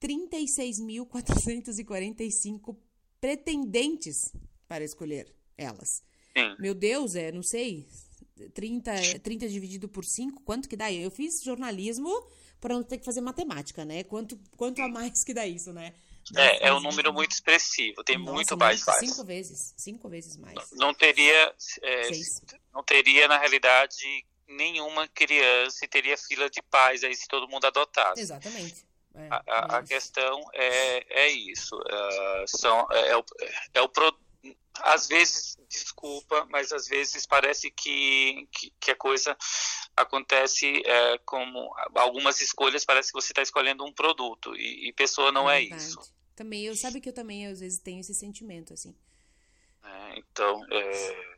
A: 36.445 pretendentes para escolher elas.
C: Sim.
A: Meu Deus, é, não sei, 30, 30 dividido por 5, quanto que dá? Eu fiz jornalismo para não ter que fazer matemática, né? Quanto, quanto a mais que dá isso, né?
C: É, é um número muito expressivo, tem
A: Nossa,
C: muito mais pais.
A: Cinco vezes, cinco vezes mais.
C: Não teria, é, não teria na realidade nenhuma criança e teria fila de pais aí se todo mundo adotasse.
A: Exatamente. É,
C: A, a- a
A: é
C: questão é, é isso. ah, são, é, é o, é o pro- às vezes, desculpa, mas às vezes parece que, que, que a coisa acontece é, como algumas escolhas, parece que você está escolhendo um produto e, e pessoa não é,
A: verdade.
C: isso.
A: Também, eu sabe que eu também às vezes tenho esse sentimento, assim.
C: né? Então, é,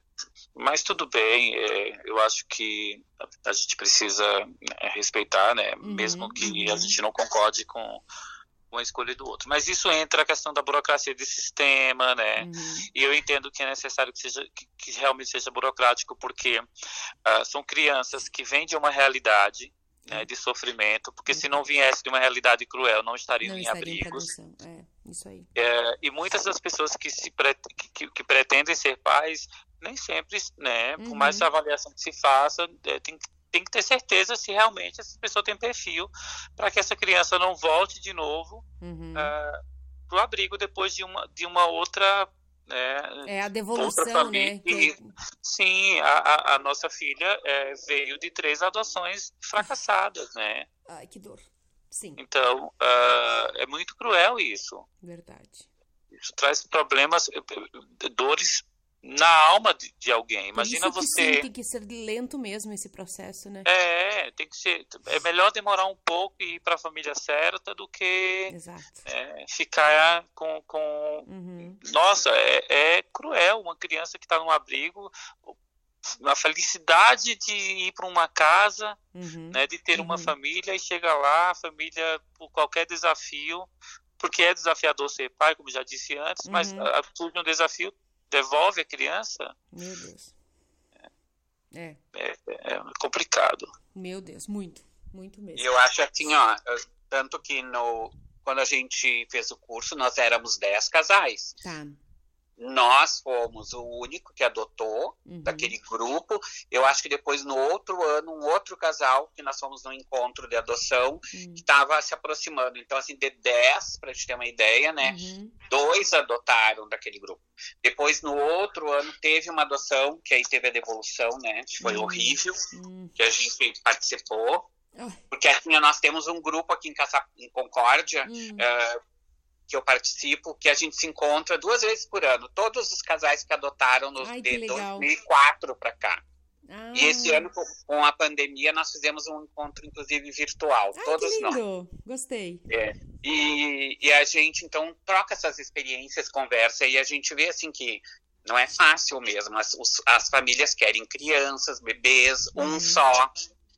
C: mas tudo bem, é, eu acho que a, a gente precisa né, respeitar, né?
A: Uhum,
C: Mesmo que
A: uhum.
C: a gente não concorde com, com a escolha do outro. Mas isso entra a questão da burocracia de sistema, né?
A: Uhum.
C: E eu entendo que é necessário que, seja, que, que realmente seja burocrático, porque ah, são crianças que vêm de uma realidade né, de sofrimento, porque se não viesse de uma realidade cruel, não estariam
A: Não
C: em
A: estaria em
C: abrigos.
A: produção. É, isso aí.
C: É, e muitas das pessoas que, se pre- que, que pretendem ser pais, nem sempre, né, por
A: Uhum.
C: mais avaliação que se faça, é, tem, tem que ter certeza se realmente essa pessoa tem perfil para que essa criança não volte de novo uhum. uh, ah, para o abrigo depois de uma, de uma outra né,
A: é a devolução, né? Que...
C: Sim, a, a, nossa filha é, veio de três adoções fracassadas, né?
A: Ai, que dor. Sim.
C: Então, uh, é muito cruel isso.
A: Verdade.
C: Isso traz problemas, dores na alma de, de alguém. Imagina
A: Por
C: isso que você.
A: Sim, tem que ser lento mesmo esse processo, né?
C: É, tem que ser. É melhor demorar um pouco e ir para a família certa do que é, ficar com. com... Uhum. Nossa, é, é cruel uma criança que está num abrigo a felicidade de ir para uma casa, uhum. né, de ter uhum. uma família e chega lá, a família por qualquer desafio, porque é desafiador ser pai, como já disse antes, uhum. mas surge um desafio, devolve a criança.
A: Meu Deus.
C: É. É, é complicado.
A: Meu Deus, muito, muito mesmo.
D: Eu acho assim, ó, tanto que no quando a gente fez o curso, nós éramos 10 casais.
A: Tá.
D: Nós fomos o único que adotou uhum. daquele grupo. Eu acho que depois, no outro ano, um outro casal, que nós fomos no encontro de adoção, uhum. que estava se aproximando. Então, assim, de 10, para a gente ter uma ideia, né? Uhum. Dois adotaram daquele grupo. Depois, no outro ano, teve uma adoção, que aí teve a devolução, né? Que foi uhum. horrível, uhum. que a gente participou. Porque assim, nós temos um grupo aqui em, Casa, em Concórdia, uh, que eu participo, que a gente se encontra duas vezes por ano. Todos os casais que adotaram nos Ai, de 2004 para cá. Ah. E esse ano, com a pandemia, nós fizemos um encontro, inclusive, virtual.
A: Ai,
D: todos
A: que lindo. nós. Gostei.
D: É. E, e a gente, então, troca essas experiências, conversa, e a gente vê, assim, que não é fácil mesmo. As, os, as famílias querem crianças, bebês, um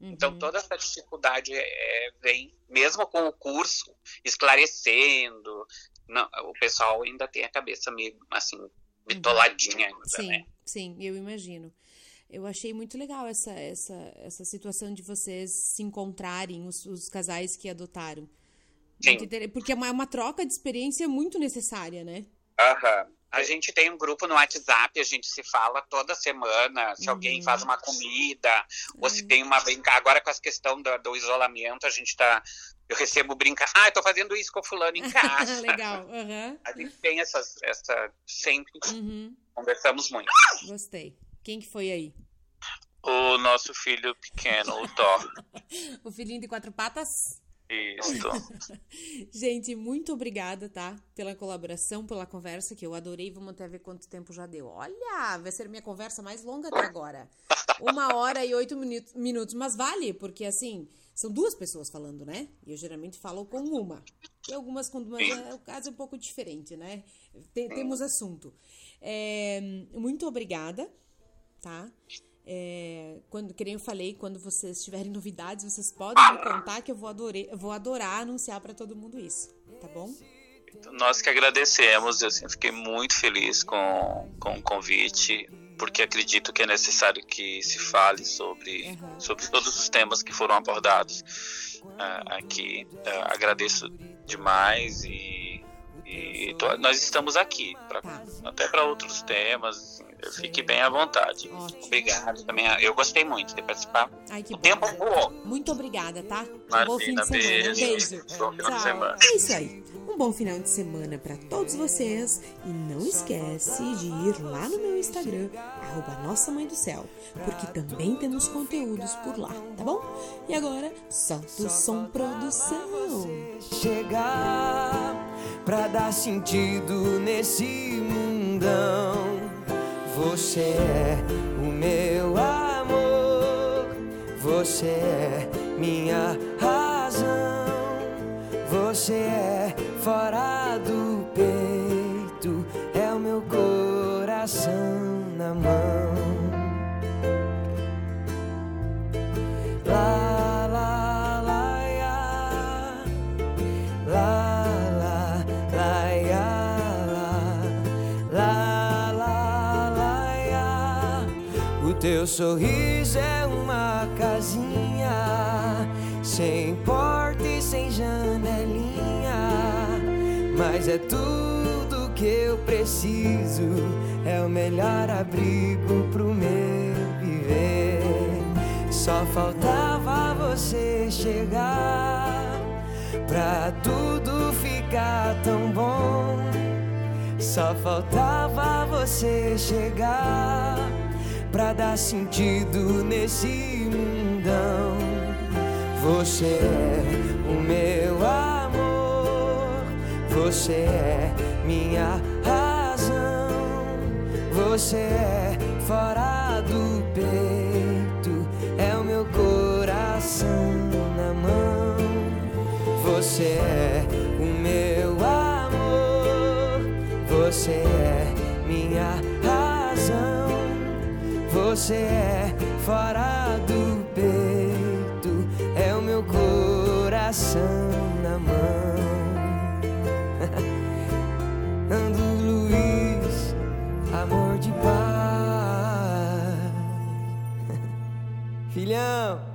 D: uhum. Então, uhum. toda essa dificuldade é, vem, mesmo com o curso, esclarecendo. Não, o pessoal ainda tem a cabeça meio, assim, bitoladinha ainda,
A: sim,
D: né?
A: Sim, eu imagino. Eu achei muito legal essa, essa, essa situação de vocês se encontrarem, os, os casais que adotaram. Sim. Porque é uma, é uma troca de experiência muito necessária, né?
D: Aham. A gente tem um grupo no WhatsApp, a gente se fala toda semana, se uhum. alguém faz uma comida, ou se uhum. tem uma brincadeira. Agora com a questão do, do, isolamento, a gente tá. Eu recebo brinca. Ah, eu tô fazendo isso com o fulano em casa.
A: Legal. Uhum.
D: A gente tem essas. Essa, sempre uhum. conversamos muito.
A: Gostei. Quem que foi aí?
C: O nosso filho pequeno, o Thor.
A: o filhinho de quatro patas?
C: Isso.
A: Gente, muito obrigada, tá? Pela colaboração, pela conversa, que eu adorei. Vamos até ver quanto tempo já deu. Olha, vai ser minha conversa mais longa até agora. Uma hora e oito minutos. Mas vale, porque assim, são duas pessoas falando, né? E eu geralmente falo com uma. E algumas com duas. É, o caso é um pouco diferente, né? Tem, temos assunto. É, muito obrigada, tá? É, quando, que eu falei, quando vocês tiverem novidades, vocês podem me contar que eu vou, adorei, vou adorar anunciar para todo mundo isso, tá bom?
C: Nós que agradecemos, eu assim, fiquei muito feliz com, com o convite, porque acredito que é necessário que se fale sobre, uhum. sobre todos os temas que foram abordados uh, aqui. Uh, agradeço demais e, e tô, nós estamos aqui, pra, tá. até para outros temas, Fique bem à vontade.
A: Ótimo.
D: Obrigado também. Eu gostei muito de participar.
A: Ai, que
D: o bom. tempo voou.
A: Muito obrigada, tá?
C: Martina,
A: um bom fim de semana.
C: Beijo.
A: Um beijo.
C: Bom final de semana.
A: É isso aí. Um bom final de semana para todos vocês e não esquece de ir lá no meu Instagram, arroba Nossa Mãe do Céu, porque também temos conteúdos por lá, tá bom? E agora, solta o som produção.
E: Chegar pra dar sentido nesse mundão você é o meu amor, você é minha razão, você é fora do peito, é o meu coração na mão. Lá Teu sorriso é uma casinha sem porta e sem janelinha, mas é tudo que eu preciso. É o melhor abrigo pro meu viver. Só faltava você chegar pra tudo ficar tão bom. Só faltava você chegar pra dar sentido nesse mundão. Você é o meu amor, você é minha razão, você é fora do peito, é o meu coração na mão. Você é o meu amor, você é você é fora do peito, é o meu coração na mão. Ando Luiz, amor de pai. Filhão.